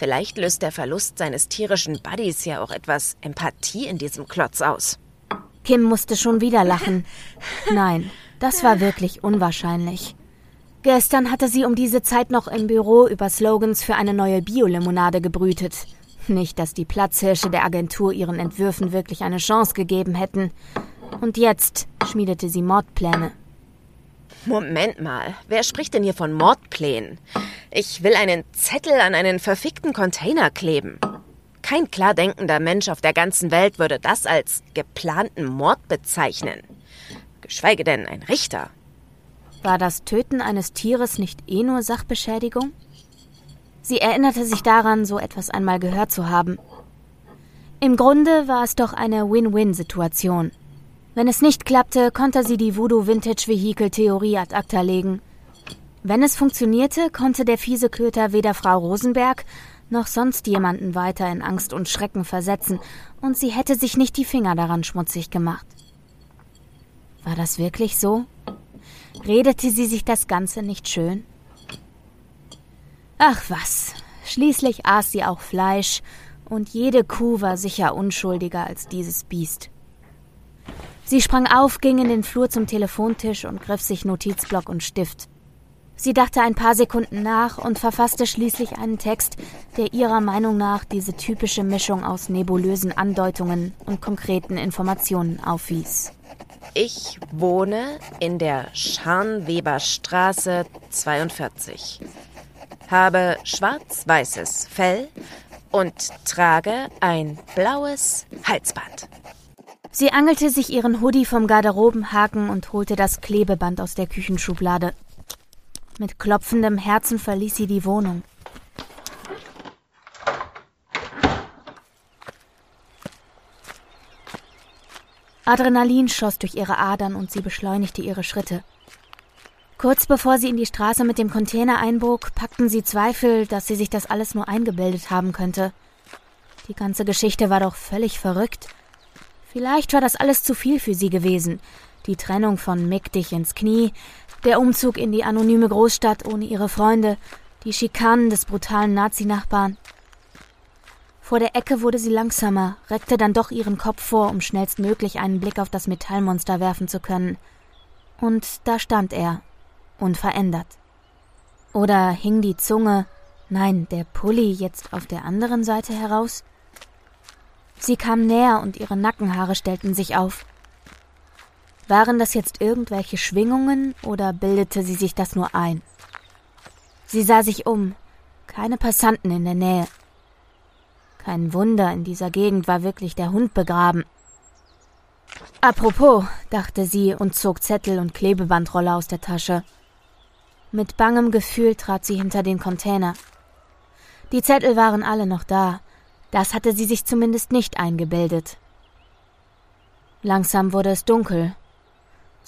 Vielleicht löst der Verlust seines tierischen Buddies ja auch etwas Empathie in diesem Klotz aus.
Kim musste schon wieder lachen. Nein, das war wirklich unwahrscheinlich. Gestern hatte sie um diese Zeit noch im Büro über Slogans für eine neue Biolimonade gebrütet. Nicht, dass die Platzhirsche der Agentur ihren Entwürfen wirklich eine Chance gegeben hätten. Und jetzt schmiedete sie Mordpläne.
Moment mal, wer spricht denn hier von Mordplänen? Ich will einen Zettel an einen verfickten Container kleben. Kein klar denkender Mensch auf der ganzen Welt würde das als geplanten Mord bezeichnen. Geschweige denn ein Richter.
War das Töten eines Tieres nicht eh nur Sachbeschädigung? Sie erinnerte sich daran, so etwas einmal gehört zu haben. Im Grunde war es doch eine Win-Win-Situation. Wenn es nicht klappte, konnte sie die Voodoo Vintage Vehicle Theorie ad acta legen. Wenn es funktionierte, konnte der fiese Köter weder Frau Rosenberg noch sonst jemanden weiter in Angst und Schrecken versetzen, und sie hätte sich nicht die Finger daran schmutzig gemacht. War das wirklich so? Redete sie sich das Ganze nicht schön? Ach was, schließlich aß sie auch Fleisch, und jede Kuh war sicher unschuldiger als dieses Biest. Sie sprang auf, ging in den Flur zum Telefontisch und griff sich Notizblock und Stift. Sie dachte ein paar Sekunden nach und verfasste schließlich einen Text, der ihrer Meinung nach diese typische Mischung aus nebulösen Andeutungen und konkreten Informationen aufwies.
Ich wohne in der Scharnweberstraße 42, habe schwarz-weißes Fell und trage ein blaues Halsband.
Sie angelte sich ihren Hoodie vom Garderobenhaken und holte das Klebeband aus der Küchenschublade. Mit klopfendem Herzen verließ sie die Wohnung. Adrenalin schoss durch ihre Adern und sie beschleunigte ihre Schritte. Kurz bevor sie in die Straße mit dem Container einbog, packten sie Zweifel, dass sie sich das alles nur eingebildet haben könnte. Die ganze Geschichte war doch völlig verrückt. Vielleicht war das alles zu viel für sie gewesen. Die Trennung von Mick dich ins Knie, der Umzug in die anonyme Großstadt ohne ihre Freunde, die Schikanen des brutalen Nazi-Nachbarn. Vor der Ecke wurde sie langsamer, reckte dann doch ihren Kopf vor, um schnellstmöglich einen Blick auf das Metallmonster werfen zu können. Und da stand er, unverändert. Oder hing die Zunge, nein, der Pulli jetzt auf der anderen Seite heraus? Sie kam näher und ihre Nackenhaare stellten sich auf. Waren das jetzt irgendwelche Schwingungen oder bildete sie sich das nur ein? Sie sah sich um. Keine Passanten in der Nähe. Kein Wunder, in dieser Gegend war wirklich der Hund begraben. Apropos, dachte sie und zog Zettel und Klebebandrolle aus der Tasche. Mit bangem Gefühl trat sie hinter den Container. Die Zettel waren alle noch da. Das hatte sie sich zumindest nicht eingebildet. Langsam wurde es dunkel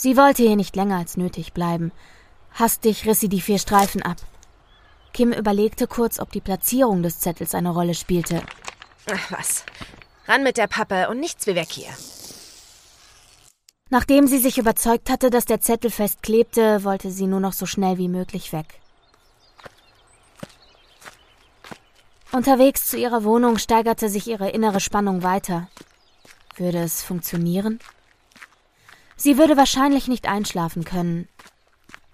Sie wollte hier nicht länger als nötig bleiben. Hastig riss sie die vier Streifen ab. Kim überlegte kurz, ob die Platzierung des Zettels eine Rolle spielte.
Ach was. Ran mit der Pappe und nichts wie weg hier.
Nachdem sie sich überzeugt hatte, dass der Zettel festklebte, wollte sie nur noch so schnell wie möglich weg. Unterwegs zu ihrer Wohnung steigerte sich ihre innere Spannung weiter. Würde es funktionieren? Sie würde wahrscheinlich nicht einschlafen können.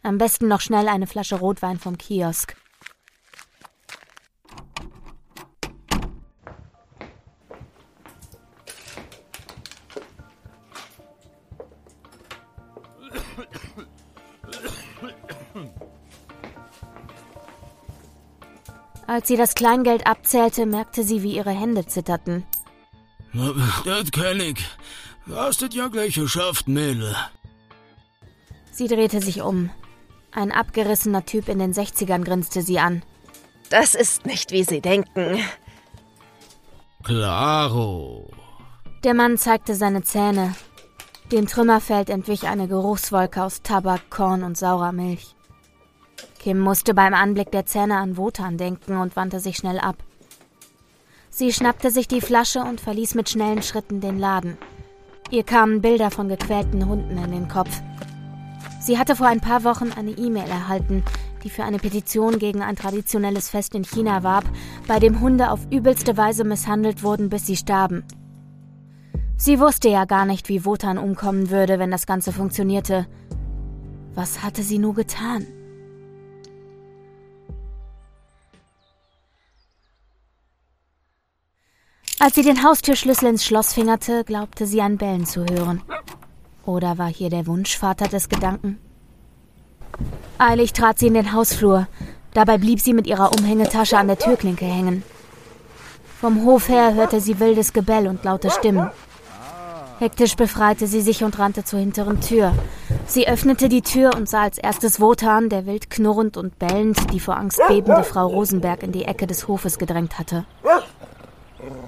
Am besten noch schnell eine Flasche Rotwein vom Kiosk. Als sie das Kleingeld abzählte, merkte sie, wie ihre Hände zitterten.
Das kann ich. Hast es ja gleich geschafft, Mädel.
Sie drehte sich um. Ein abgerissener Typ in den 60ern grinste sie an.
Das ist nicht, wie Sie denken.
Claro.
Der Mann zeigte seine Zähne. Dem Trümmerfeld entwich eine Geruchswolke aus Tabak, Korn und saurer Milch. Kim musste beim Anblick der Zähne an Wotan denken und wandte sich schnell ab. Sie schnappte sich die Flasche und verließ mit schnellen Schritten den Laden. Ihr kamen Bilder von gequälten Hunden in den Kopf. Sie hatte vor ein paar Wochen eine E-Mail erhalten, die für eine Petition gegen ein traditionelles Fest in China warb, bei dem Hunde auf übelste Weise misshandelt wurden, bis sie starben. Sie wusste ja gar nicht, wie Wotan umkommen würde, wenn das Ganze funktionierte. Was hatte sie nur getan? Als sie den Haustürschlüssel ins Schloss fingerte, glaubte sie an Bellen zu hören. Oder war hier der Wunschvater des Gedanken? Eilig trat sie in den Hausflur. Dabei blieb sie mit ihrer Umhängetasche an der Türklinke hängen. Vom Hof her hörte sie wildes Gebell und laute Stimmen. Hektisch befreite sie sich und rannte zur hinteren Tür. Sie öffnete die Tür und sah als erstes Wotan, der wild knurrend und bellend die vor Angst bebende Frau Rosenberg in die Ecke des Hofes gedrängt hatte.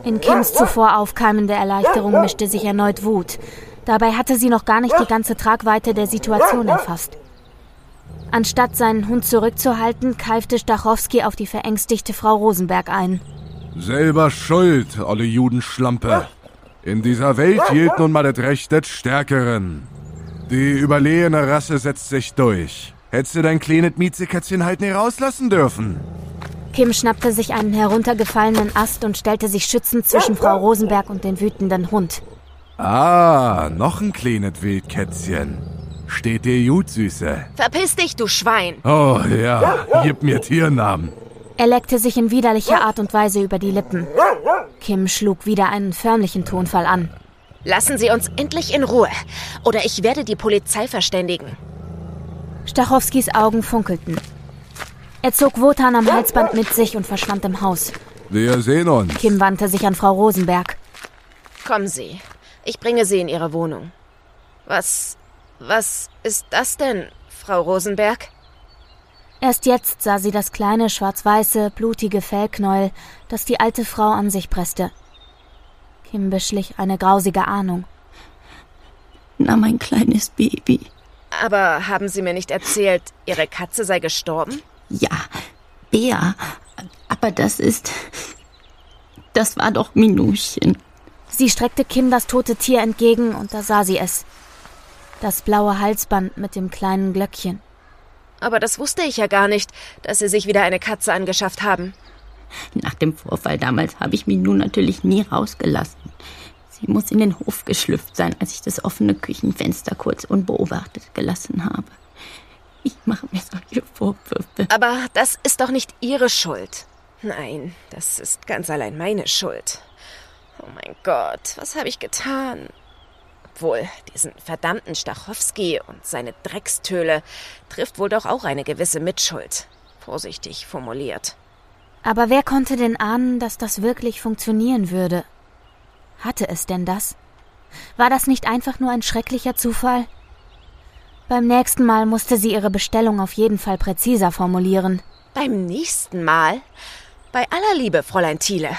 In Kims zuvor aufkeimende Erleichterung mischte sich erneut Wut. Dabei hatte sie noch gar nicht die ganze Tragweite der Situation erfasst. Anstatt seinen Hund zurückzuhalten, keifte Stachowski auf die verängstigte Frau Rosenberg ein.
Selber schuld, olle Judenschlampe. In dieser Welt hielt nun mal das Recht des Stärkeren. Die überlegene Rasse setzt sich durch. Hättest du dein kleines Mietzekätzchen halt nicht rauslassen dürfen.
Kim schnappte sich einen heruntergefallenen Ast und stellte sich schützend zwischen Frau Rosenberg und den wütenden Hund.
Ah, noch ein kleines Wildkätzchen. Steht dir gut, Süße.
Verpiss dich, du Schwein!
Oh ja, gib mir Tiernamen.
Er leckte sich in widerlicher Art und Weise über die Lippen. Kim schlug wieder einen förmlichen Tonfall an.
Lassen Sie uns endlich in Ruhe, oder ich werde die Polizei verständigen.
Stachowskis Augen funkelten. Er zog Wotan am Halsband mit sich und verschwand im Haus.
Wir sehen uns.
Kim wandte sich an Frau Rosenberg.
Kommen Sie, ich bringe Sie in Ihre Wohnung. Was, was ist das denn, Frau Rosenberg?
Erst jetzt sah sie das kleine, schwarz-weiße, blutige Fellknäuel, das die alte Frau an sich presste. Kim beschlich eine grausige Ahnung.
Na, mein kleines Baby.
Aber haben Sie mir nicht erzählt, Ihre Katze sei gestorben?
Ja, Bea. Aber das ist. Das war doch Minuchen.
Sie streckte Kim das tote Tier entgegen und da sah sie es. Das blaue Halsband mit dem kleinen Glöckchen.
Aber das wusste ich ja gar nicht, dass Sie sich wieder eine Katze angeschafft haben.
Nach dem Vorfall damals habe ich Minou natürlich nie rausgelassen. Sie muss in den Hof geschlüpft sein, als ich das offene Küchenfenster kurz unbeobachtet gelassen habe. Ich mache mir solche Vorwürfe.
Aber das ist doch nicht Ihre Schuld. Nein, das ist ganz allein meine Schuld. Oh mein Gott, was habe ich getan? Obwohl, diesen verdammten Stachowski und seine Dreckstöle trifft wohl doch auch eine gewisse Mitschuld. Vorsichtig formuliert.
Aber wer konnte denn ahnen, dass das wirklich funktionieren würde? Hatte es denn das? War das nicht einfach nur ein schrecklicher Zufall? Beim nächsten Mal musste sie ihre Bestellung auf jeden Fall präziser formulieren.
Beim nächsten Mal? Bei aller Liebe, Fräulein Thiele.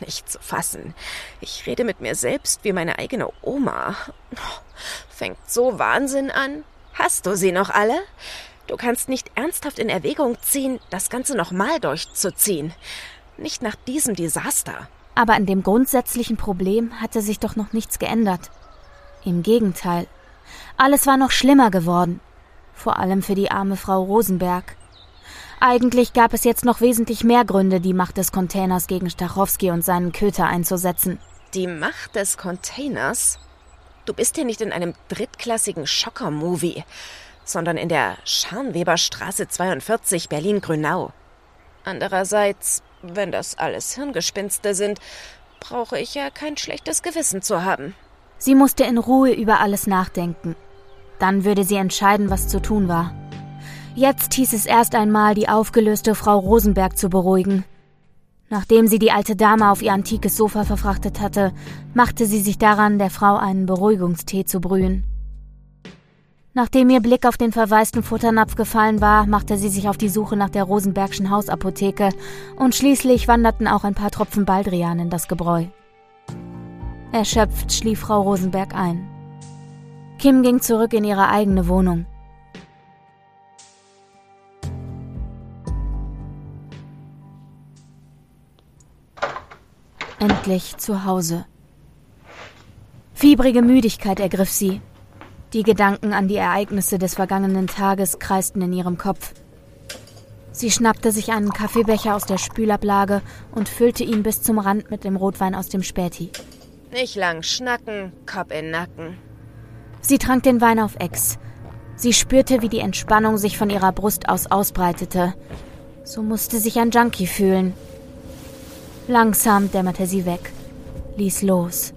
Nicht zu fassen. Ich rede mit mir selbst wie meine eigene Oma. Fängt so Wahnsinn an. Hast du sie noch alle? Du kannst nicht ernsthaft in Erwägung ziehen, das Ganze nochmal durchzuziehen. Nicht nach diesem Desaster.
Aber an dem grundsätzlichen Problem hatte sich doch noch nichts geändert. Im Gegenteil. Alles war noch schlimmer geworden. Vor allem für die arme Frau Rosenberg. Eigentlich gab es jetzt noch wesentlich mehr Gründe, die Macht des Containers gegen Stachowski und seinen Köter einzusetzen.
Die Macht des Containers? Du bist hier nicht in einem drittklassigen Schocker-Movie, sondern in der Scharnweberstraße 42 Berlin-Grünau. Andererseits, wenn das alles Hirngespinste sind, brauche ich ja kein schlechtes Gewissen zu haben.
Sie musste in Ruhe über alles nachdenken. Dann würde sie entscheiden, was zu tun war. Jetzt hieß es erst einmal, die aufgelöste Frau Rosenberg zu beruhigen. Nachdem sie die alte Dame auf ihr antikes Sofa verfrachtet hatte, machte sie sich daran, der Frau einen Beruhigungstee zu brühen. Nachdem ihr Blick auf den verwaisten Futternapf gefallen war, machte sie sich auf die Suche nach der Rosenbergschen Hausapotheke und schließlich wanderten auch ein paar Tropfen Baldrian in das Gebräu. Erschöpft schlief Frau Rosenberg ein. Kim ging zurück in ihre eigene Wohnung. Endlich zu Hause. Fiebrige Müdigkeit ergriff sie. Die Gedanken an die Ereignisse des vergangenen Tages kreisten in ihrem Kopf. Sie schnappte sich einen Kaffeebecher aus der Spülablage und füllte ihn bis zum Rand mit dem Rotwein aus dem Späti.
Nicht lang schnacken, Kopf in Nacken.
Sie trank den Wein auf Ex. Sie spürte, wie die Entspannung sich von ihrer Brust aus ausbreitete. So musste sich ein Junkie fühlen. Langsam dämmerte sie weg, ließ los.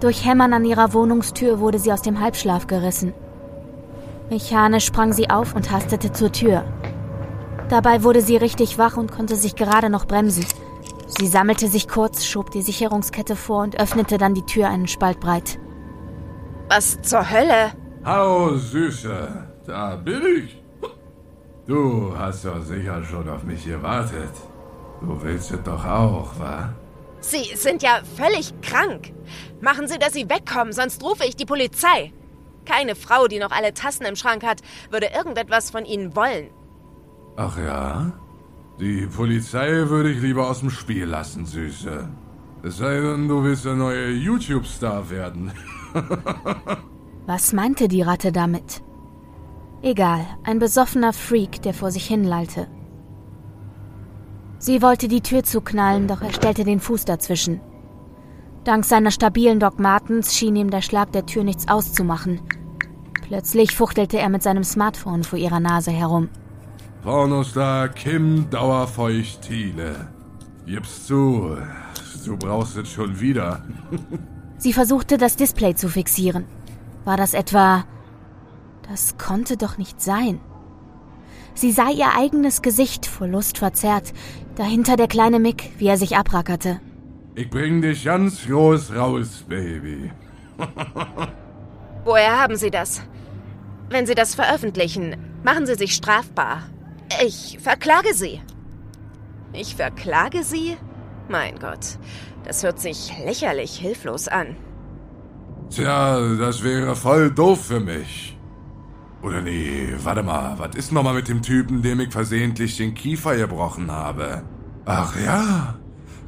Durch Hämmern an ihrer Wohnungstür wurde sie aus dem Halbschlaf gerissen. Mechanisch sprang sie auf und hastete zur Tür. Dabei wurde sie richtig wach und konnte sich gerade noch bremsen. Sie sammelte sich kurz, schob die Sicherungskette vor und öffnete dann die Tür einen Spalt breit.
Was zur Hölle?
Hallo, Süße. Da bin ich. Du hast doch sicher schon auf mich gewartet. Du willst es doch auch, wa?
Sie sind ja völlig krank. Machen Sie, dass Sie wegkommen, sonst rufe ich die Polizei. Keine Frau, die noch alle Tassen im Schrank hat, würde irgendetwas von Ihnen wollen.
Ach ja? Die Polizei würde ich lieber aus dem Spiel lassen, Süße. Es sei denn, du willst der neue YouTube-Star werden.
Was meinte die Ratte damit? Egal, ein besoffener Freak, der vor sich hinlallte. Sie wollte die Tür zuknallen, doch er stellte den Fuß dazwischen. Dank seiner stabilen Doc Martens schien ihm der Schlag der Tür nichts auszumachen. Plötzlich fuchtelte er mit seinem Smartphone vor ihrer Nase herum.
Pornostar Kim Dauerfeucht Thiele. Gib's zu, du brauchst es schon wieder.
Sie versuchte, das Display zu fixieren. War das etwa... Das konnte doch nicht sein. Sie sah ihr eigenes Gesicht vor Lust verzerrt, dahinter der kleine Mick, wie er sich abrackerte.
Ich bring dich ganz groß raus, Baby.
Woher haben Sie das? Wenn Sie das veröffentlichen, machen Sie sich strafbar. Ich verklage Sie. Ich verklage Sie? Mein Gott, das hört sich lächerlich hilflos an.
Tja, das wäre voll doof für mich. Oder nee, warte mal, was ist nochmal mit dem Typen, dem ich versehentlich den Kiefer gebrochen habe? Ach ja,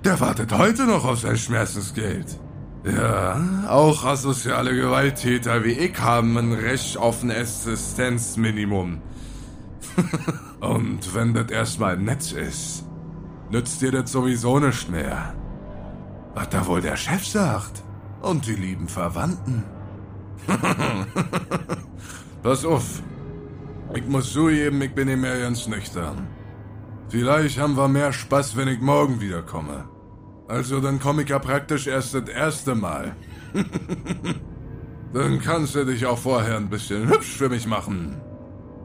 der wartet heute noch auf sein Schmerzensgeld. Ja, auch asoziale Gewalttäter wie ich haben ein Recht auf ein Existenzminimum. Und wenn das erstmal nett ist, nützt dir das sowieso nicht mehr. Was da wohl der Chef sagt. Und die lieben Verwandten. Pass auf. Ich muss zugeben, ich bin nicht mehr ganz nüchtern. Vielleicht haben wir mehr Spaß, wenn ich morgen wiederkomme. Also dann komme ich ja praktisch erst das erste Mal. dann kannst du dich auch vorher ein bisschen hübsch für mich machen.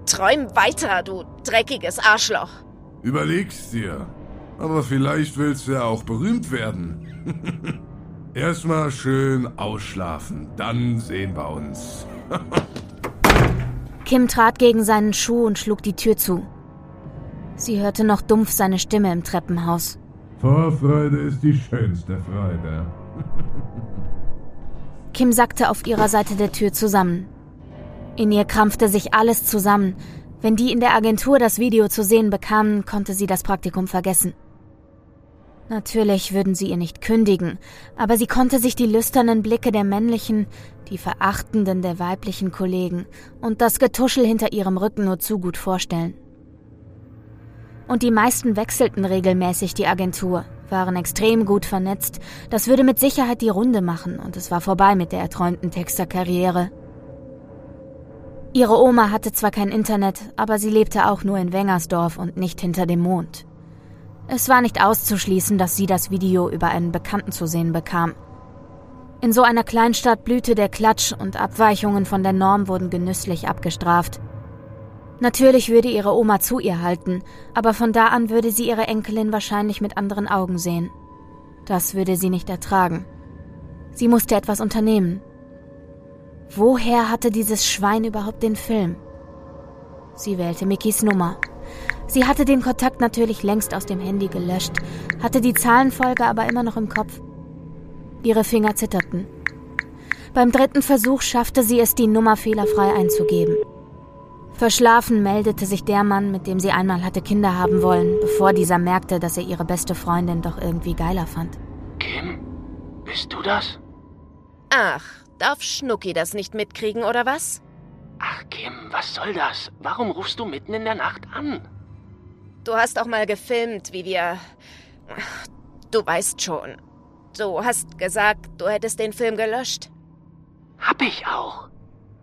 Träum weiter, du dreckiges Arschloch.
Überleg's dir. Aber vielleicht willst du ja auch berühmt werden. Erstmal schön ausschlafen, dann sehen wir uns.
Kim trat gegen seinen Schuh und schlug die Tür zu. Sie hörte noch dumpf seine Stimme im Treppenhaus.
Vorfreude ist die schönste Freude.
Kim sackte auf ihrer Seite der Tür zusammen. In ihr krampfte sich alles zusammen. Wenn die in der Agentur das Video zu sehen bekamen, konnte sie das Praktikum vergessen. Natürlich würden sie ihr nicht kündigen, aber sie konnte sich die lüsternen Blicke der männlichen, die verachtenden der weiblichen Kollegen und das Getuschel hinter ihrem Rücken nur zu gut vorstellen. Und die meisten wechselten regelmäßig die Agentur, waren extrem gut vernetzt, das würde mit Sicherheit die Runde machen und es war vorbei mit der erträumten Texterkarriere. Ihre Oma hatte zwar kein Internet, aber sie lebte auch nur in Wengersdorf und nicht hinter dem Mond. Es war nicht auszuschließen, dass sie das Video über einen Bekannten zu sehen bekam. In so einer Kleinstadt blühte der Klatsch und Abweichungen von der Norm wurden genüsslich abgestraft. Natürlich würde ihre Oma zu ihr halten, aber von da an würde sie ihre Enkelin wahrscheinlich mit anderen Augen sehen. Das würde sie nicht ertragen. Sie musste etwas unternehmen. Woher hatte dieses Schwein überhaupt den Film? Sie wählte Mickys Nummer. Sie hatte den Kontakt natürlich längst aus dem Handy gelöscht, hatte die Zahlenfolge aber immer noch im Kopf. Ihre Finger zitterten. Beim dritten Versuch schaffte sie es, die Nummer fehlerfrei einzugeben. Verschlafen meldete sich der Mann, mit dem sie einmal hatte Kinder haben wollen, bevor dieser merkte, dass er ihre beste Freundin doch irgendwie geiler fand.
Kim, bist du das?
Ach, darf Schnucki das nicht mitkriegen, oder was?
Ach, Kim, was soll das? Warum rufst du mitten in der Nacht an?
Du hast auch mal gefilmt, wie wir. Du weißt schon. Du hast gesagt, du hättest den Film gelöscht.
Hab ich auch.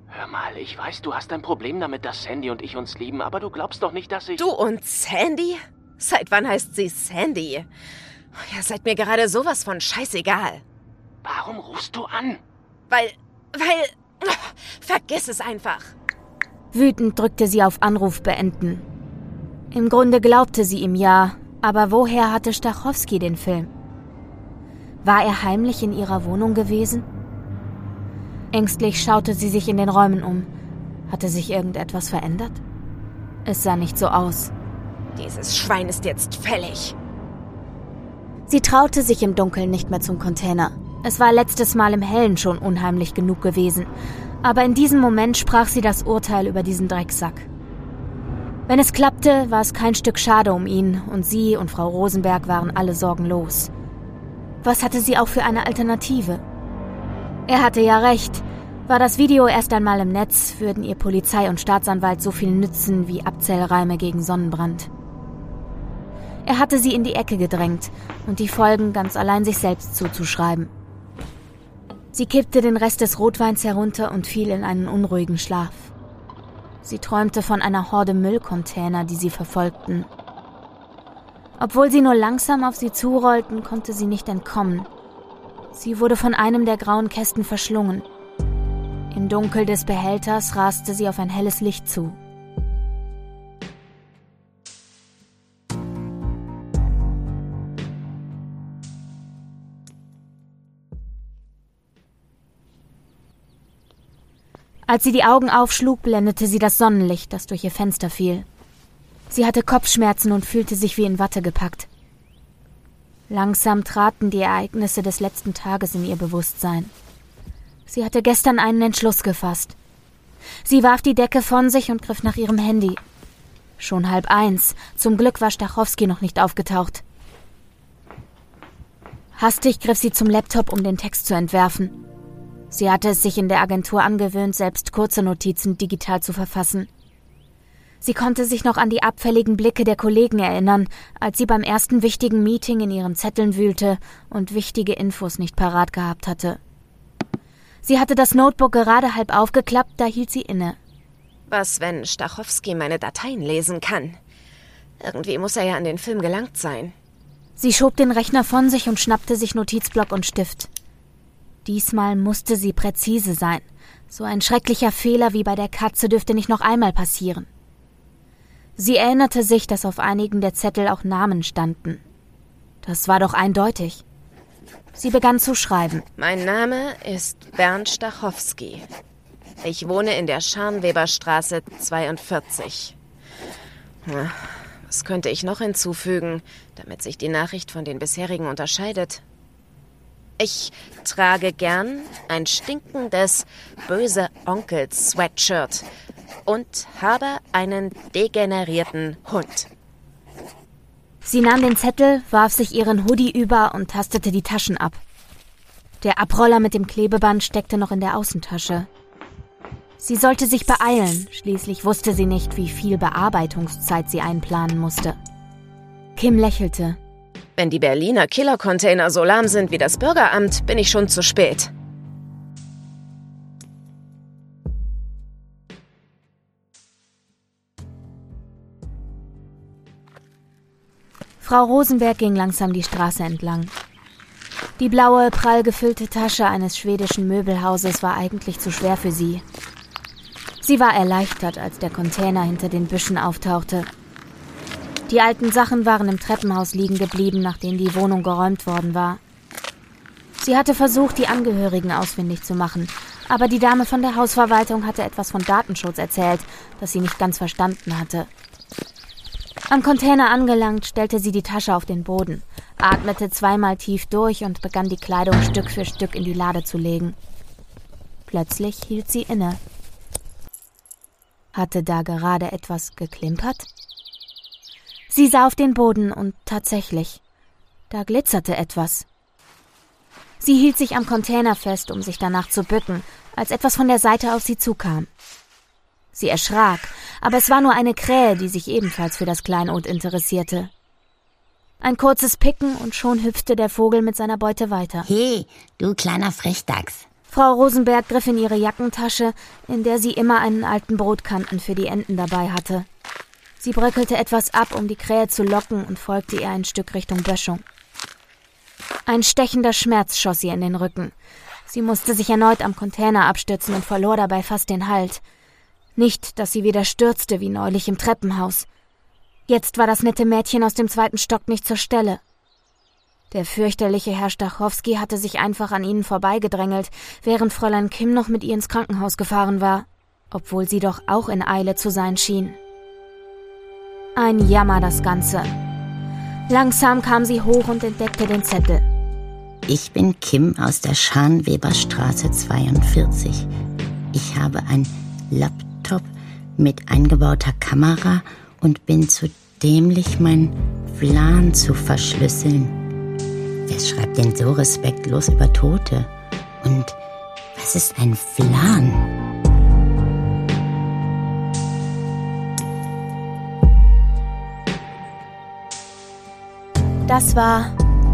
Hör mal, ich weiß, du hast ein Problem damit, dass Sandy und ich uns lieben, aber du glaubst doch nicht, dass ich.
Du und Sandy? Seit wann heißt sie Sandy? Ja, seid mir gerade sowas von scheißegal.
Warum rufst du an?
Weil. Weil. Vergiss es einfach.
Wütend drückte sie auf Anruf beenden. Im Grunde glaubte sie ihm ja, aber woher hatte Stachowski den Film? War er heimlich in ihrer Wohnung gewesen? Ängstlich schaute sie sich in den Räumen um. Hatte sich irgendetwas verändert? Es sah nicht so aus.
Dieses Schwein ist jetzt fällig.
Sie traute sich im Dunkeln nicht mehr zum Container. Es war letztes Mal im Hellen schon unheimlich genug gewesen. Aber in diesem Moment sprach sie das Urteil über diesen Drecksack. Wenn es klappte, war es kein Stück schade um ihn und sie und Frau Rosenberg waren alle sorgenlos. Was hatte sie auch für eine Alternative? Er hatte ja recht. War das Video erst einmal im Netz, würden ihr Polizei und Staatsanwalt so viel nützen wie Abzellreime gegen Sonnenbrand. Er hatte sie in die Ecke gedrängt und die Folgen ganz allein sich selbst zuzuschreiben. Sie kippte den Rest des Rotweins herunter und fiel in einen unruhigen Schlaf. Sie träumte von einer Horde Müllcontainer, die sie verfolgten. Obwohl sie nur langsam auf sie zurollten, konnte sie nicht entkommen. Sie wurde von einem der grauen Kästen verschlungen. Im Dunkel des Behälters raste sie auf ein helles Licht zu. Als sie die Augen aufschlug, blendete sie das Sonnenlicht, das durch ihr Fenster fiel. Sie hatte Kopfschmerzen und fühlte sich wie in Watte gepackt. Langsam traten die Ereignisse des letzten Tages in ihr Bewusstsein. Sie hatte gestern einen Entschluss gefasst. Sie warf die Decke von sich und griff nach ihrem Handy. Schon halb eins. Zum Glück war Stachowski noch nicht aufgetaucht. Hastig griff sie zum Laptop, um den Text zu entwerfen. Sie hatte es sich in der Agentur angewöhnt, selbst kurze Notizen digital zu verfassen. Sie konnte sich noch an die abfälligen Blicke der Kollegen erinnern, als sie beim ersten wichtigen Meeting in ihren Zetteln wühlte und wichtige Infos nicht parat gehabt hatte. Sie hatte das Notebook gerade halb aufgeklappt, da hielt sie inne.
Was, wenn Stachowski meine Dateien lesen kann? Irgendwie muss er ja an den Film gelangt sein.
Sie schob den Rechner von sich und schnappte sich Notizblock und Stift. Diesmal musste sie präzise sein. So ein schrecklicher Fehler wie bei der Katze dürfte nicht noch einmal passieren. Sie erinnerte sich, dass auf einigen der Zettel auch Namen standen. Das war doch eindeutig. Sie begann zu schreiben.
Mein Name ist Bernd Stachowski. Ich wohne in der Scharnweberstraße 42. Was könnte ich noch hinzufügen, damit sich die Nachricht von den bisherigen unterscheidet? Ich trage gern ein stinkendes böse Onkel-Sweatshirt und habe einen degenerierten Hund.
Sie nahm den Zettel, warf sich ihren Hoodie über und tastete die Taschen ab. Der Abroller mit dem Klebeband steckte noch in der Außentasche. Sie sollte sich beeilen, schließlich wusste sie nicht, wie viel Bearbeitungszeit sie einplanen musste. Kim lächelte.
Wenn die Berliner Killercontainer so lahm sind wie das Bürgeramt, bin ich schon zu spät.
Frau Rosenberg ging langsam die Straße entlang. Die blaue, prall gefüllte Tasche eines schwedischen Möbelhauses war eigentlich zu schwer für sie. Sie war erleichtert, als der Container hinter den Büschen auftauchte die alten Sachen waren im Treppenhaus liegen geblieben, nachdem die Wohnung geräumt worden war. Sie hatte versucht, die Angehörigen ausfindig zu machen, aber die Dame von der Hausverwaltung hatte etwas von Datenschutz erzählt, das sie nicht ganz verstanden hatte. Am Container angelangt, stellte sie die Tasche auf den Boden, atmete zweimal tief durch und begann die Kleidung Stück für Stück in die Lade zu legen. Plötzlich hielt sie inne. Hatte da gerade etwas geklimpert? Sie sah auf den Boden und tatsächlich, da glitzerte etwas. Sie hielt sich am Container fest, um sich danach zu bücken, als etwas von der Seite auf sie zukam. Sie erschrak, aber es war nur eine Krähe, die sich ebenfalls für das Kleinod interessierte. Ein kurzes Picken und schon hüpfte der Vogel mit seiner Beute weiter.
Hey, du kleiner Frechdachs.
Frau Rosenberg griff in ihre Jackentasche, in der sie immer einen alten Brotkanten für die Enten dabei hatte. Sie bröckelte etwas ab, um die Krähe zu locken und folgte ihr ein Stück Richtung Böschung. Ein stechender Schmerz schoss ihr in den Rücken. Sie musste sich erneut am Container abstützen und verlor dabei fast den Halt. Nicht, dass sie wieder stürzte wie neulich im Treppenhaus. Jetzt war das nette Mädchen aus dem zweiten Stock nicht zur Stelle. Der fürchterliche Herr Stachowski hatte sich einfach an ihnen vorbeigedrängelt, während Fräulein Kim noch mit ihr ins Krankenhaus gefahren war, obwohl sie doch auch in Eile zu sein schien. Ein Jammer das Ganze. Langsam kam sie hoch und entdeckte den Zettel.
Ich bin Kim aus der Scharnweberstraße 42. Ich habe ein Laptop mit eingebauter Kamera und bin zu dämlich, mein Plan zu verschlüsseln. Wer schreibt denn so respektlos über Tote? Und was ist ein Flan?
Das war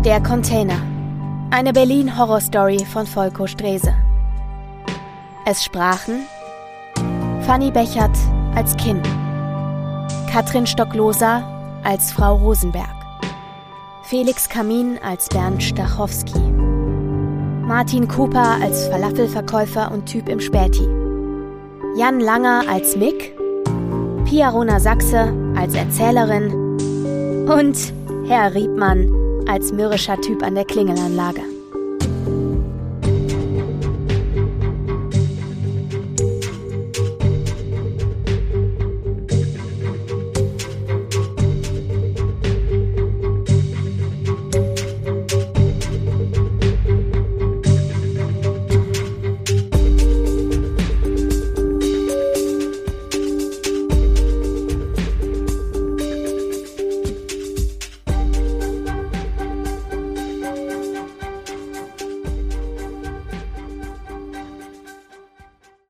Der Container. Eine Berlin-Horror-Story von Volko Strese. Es sprachen Fanny Bechert als Kim, Katrin Stockloser als Frau Rosenberg, Felix Kamin als Bernd Stachowski, Martin Cooper als Falafelverkäufer und Typ im Späti, Jan Langer als Mick, Pia Rona Sachse als Erzählerin und Herr Riebmann als mürrischer Typ an der Klingelanlage.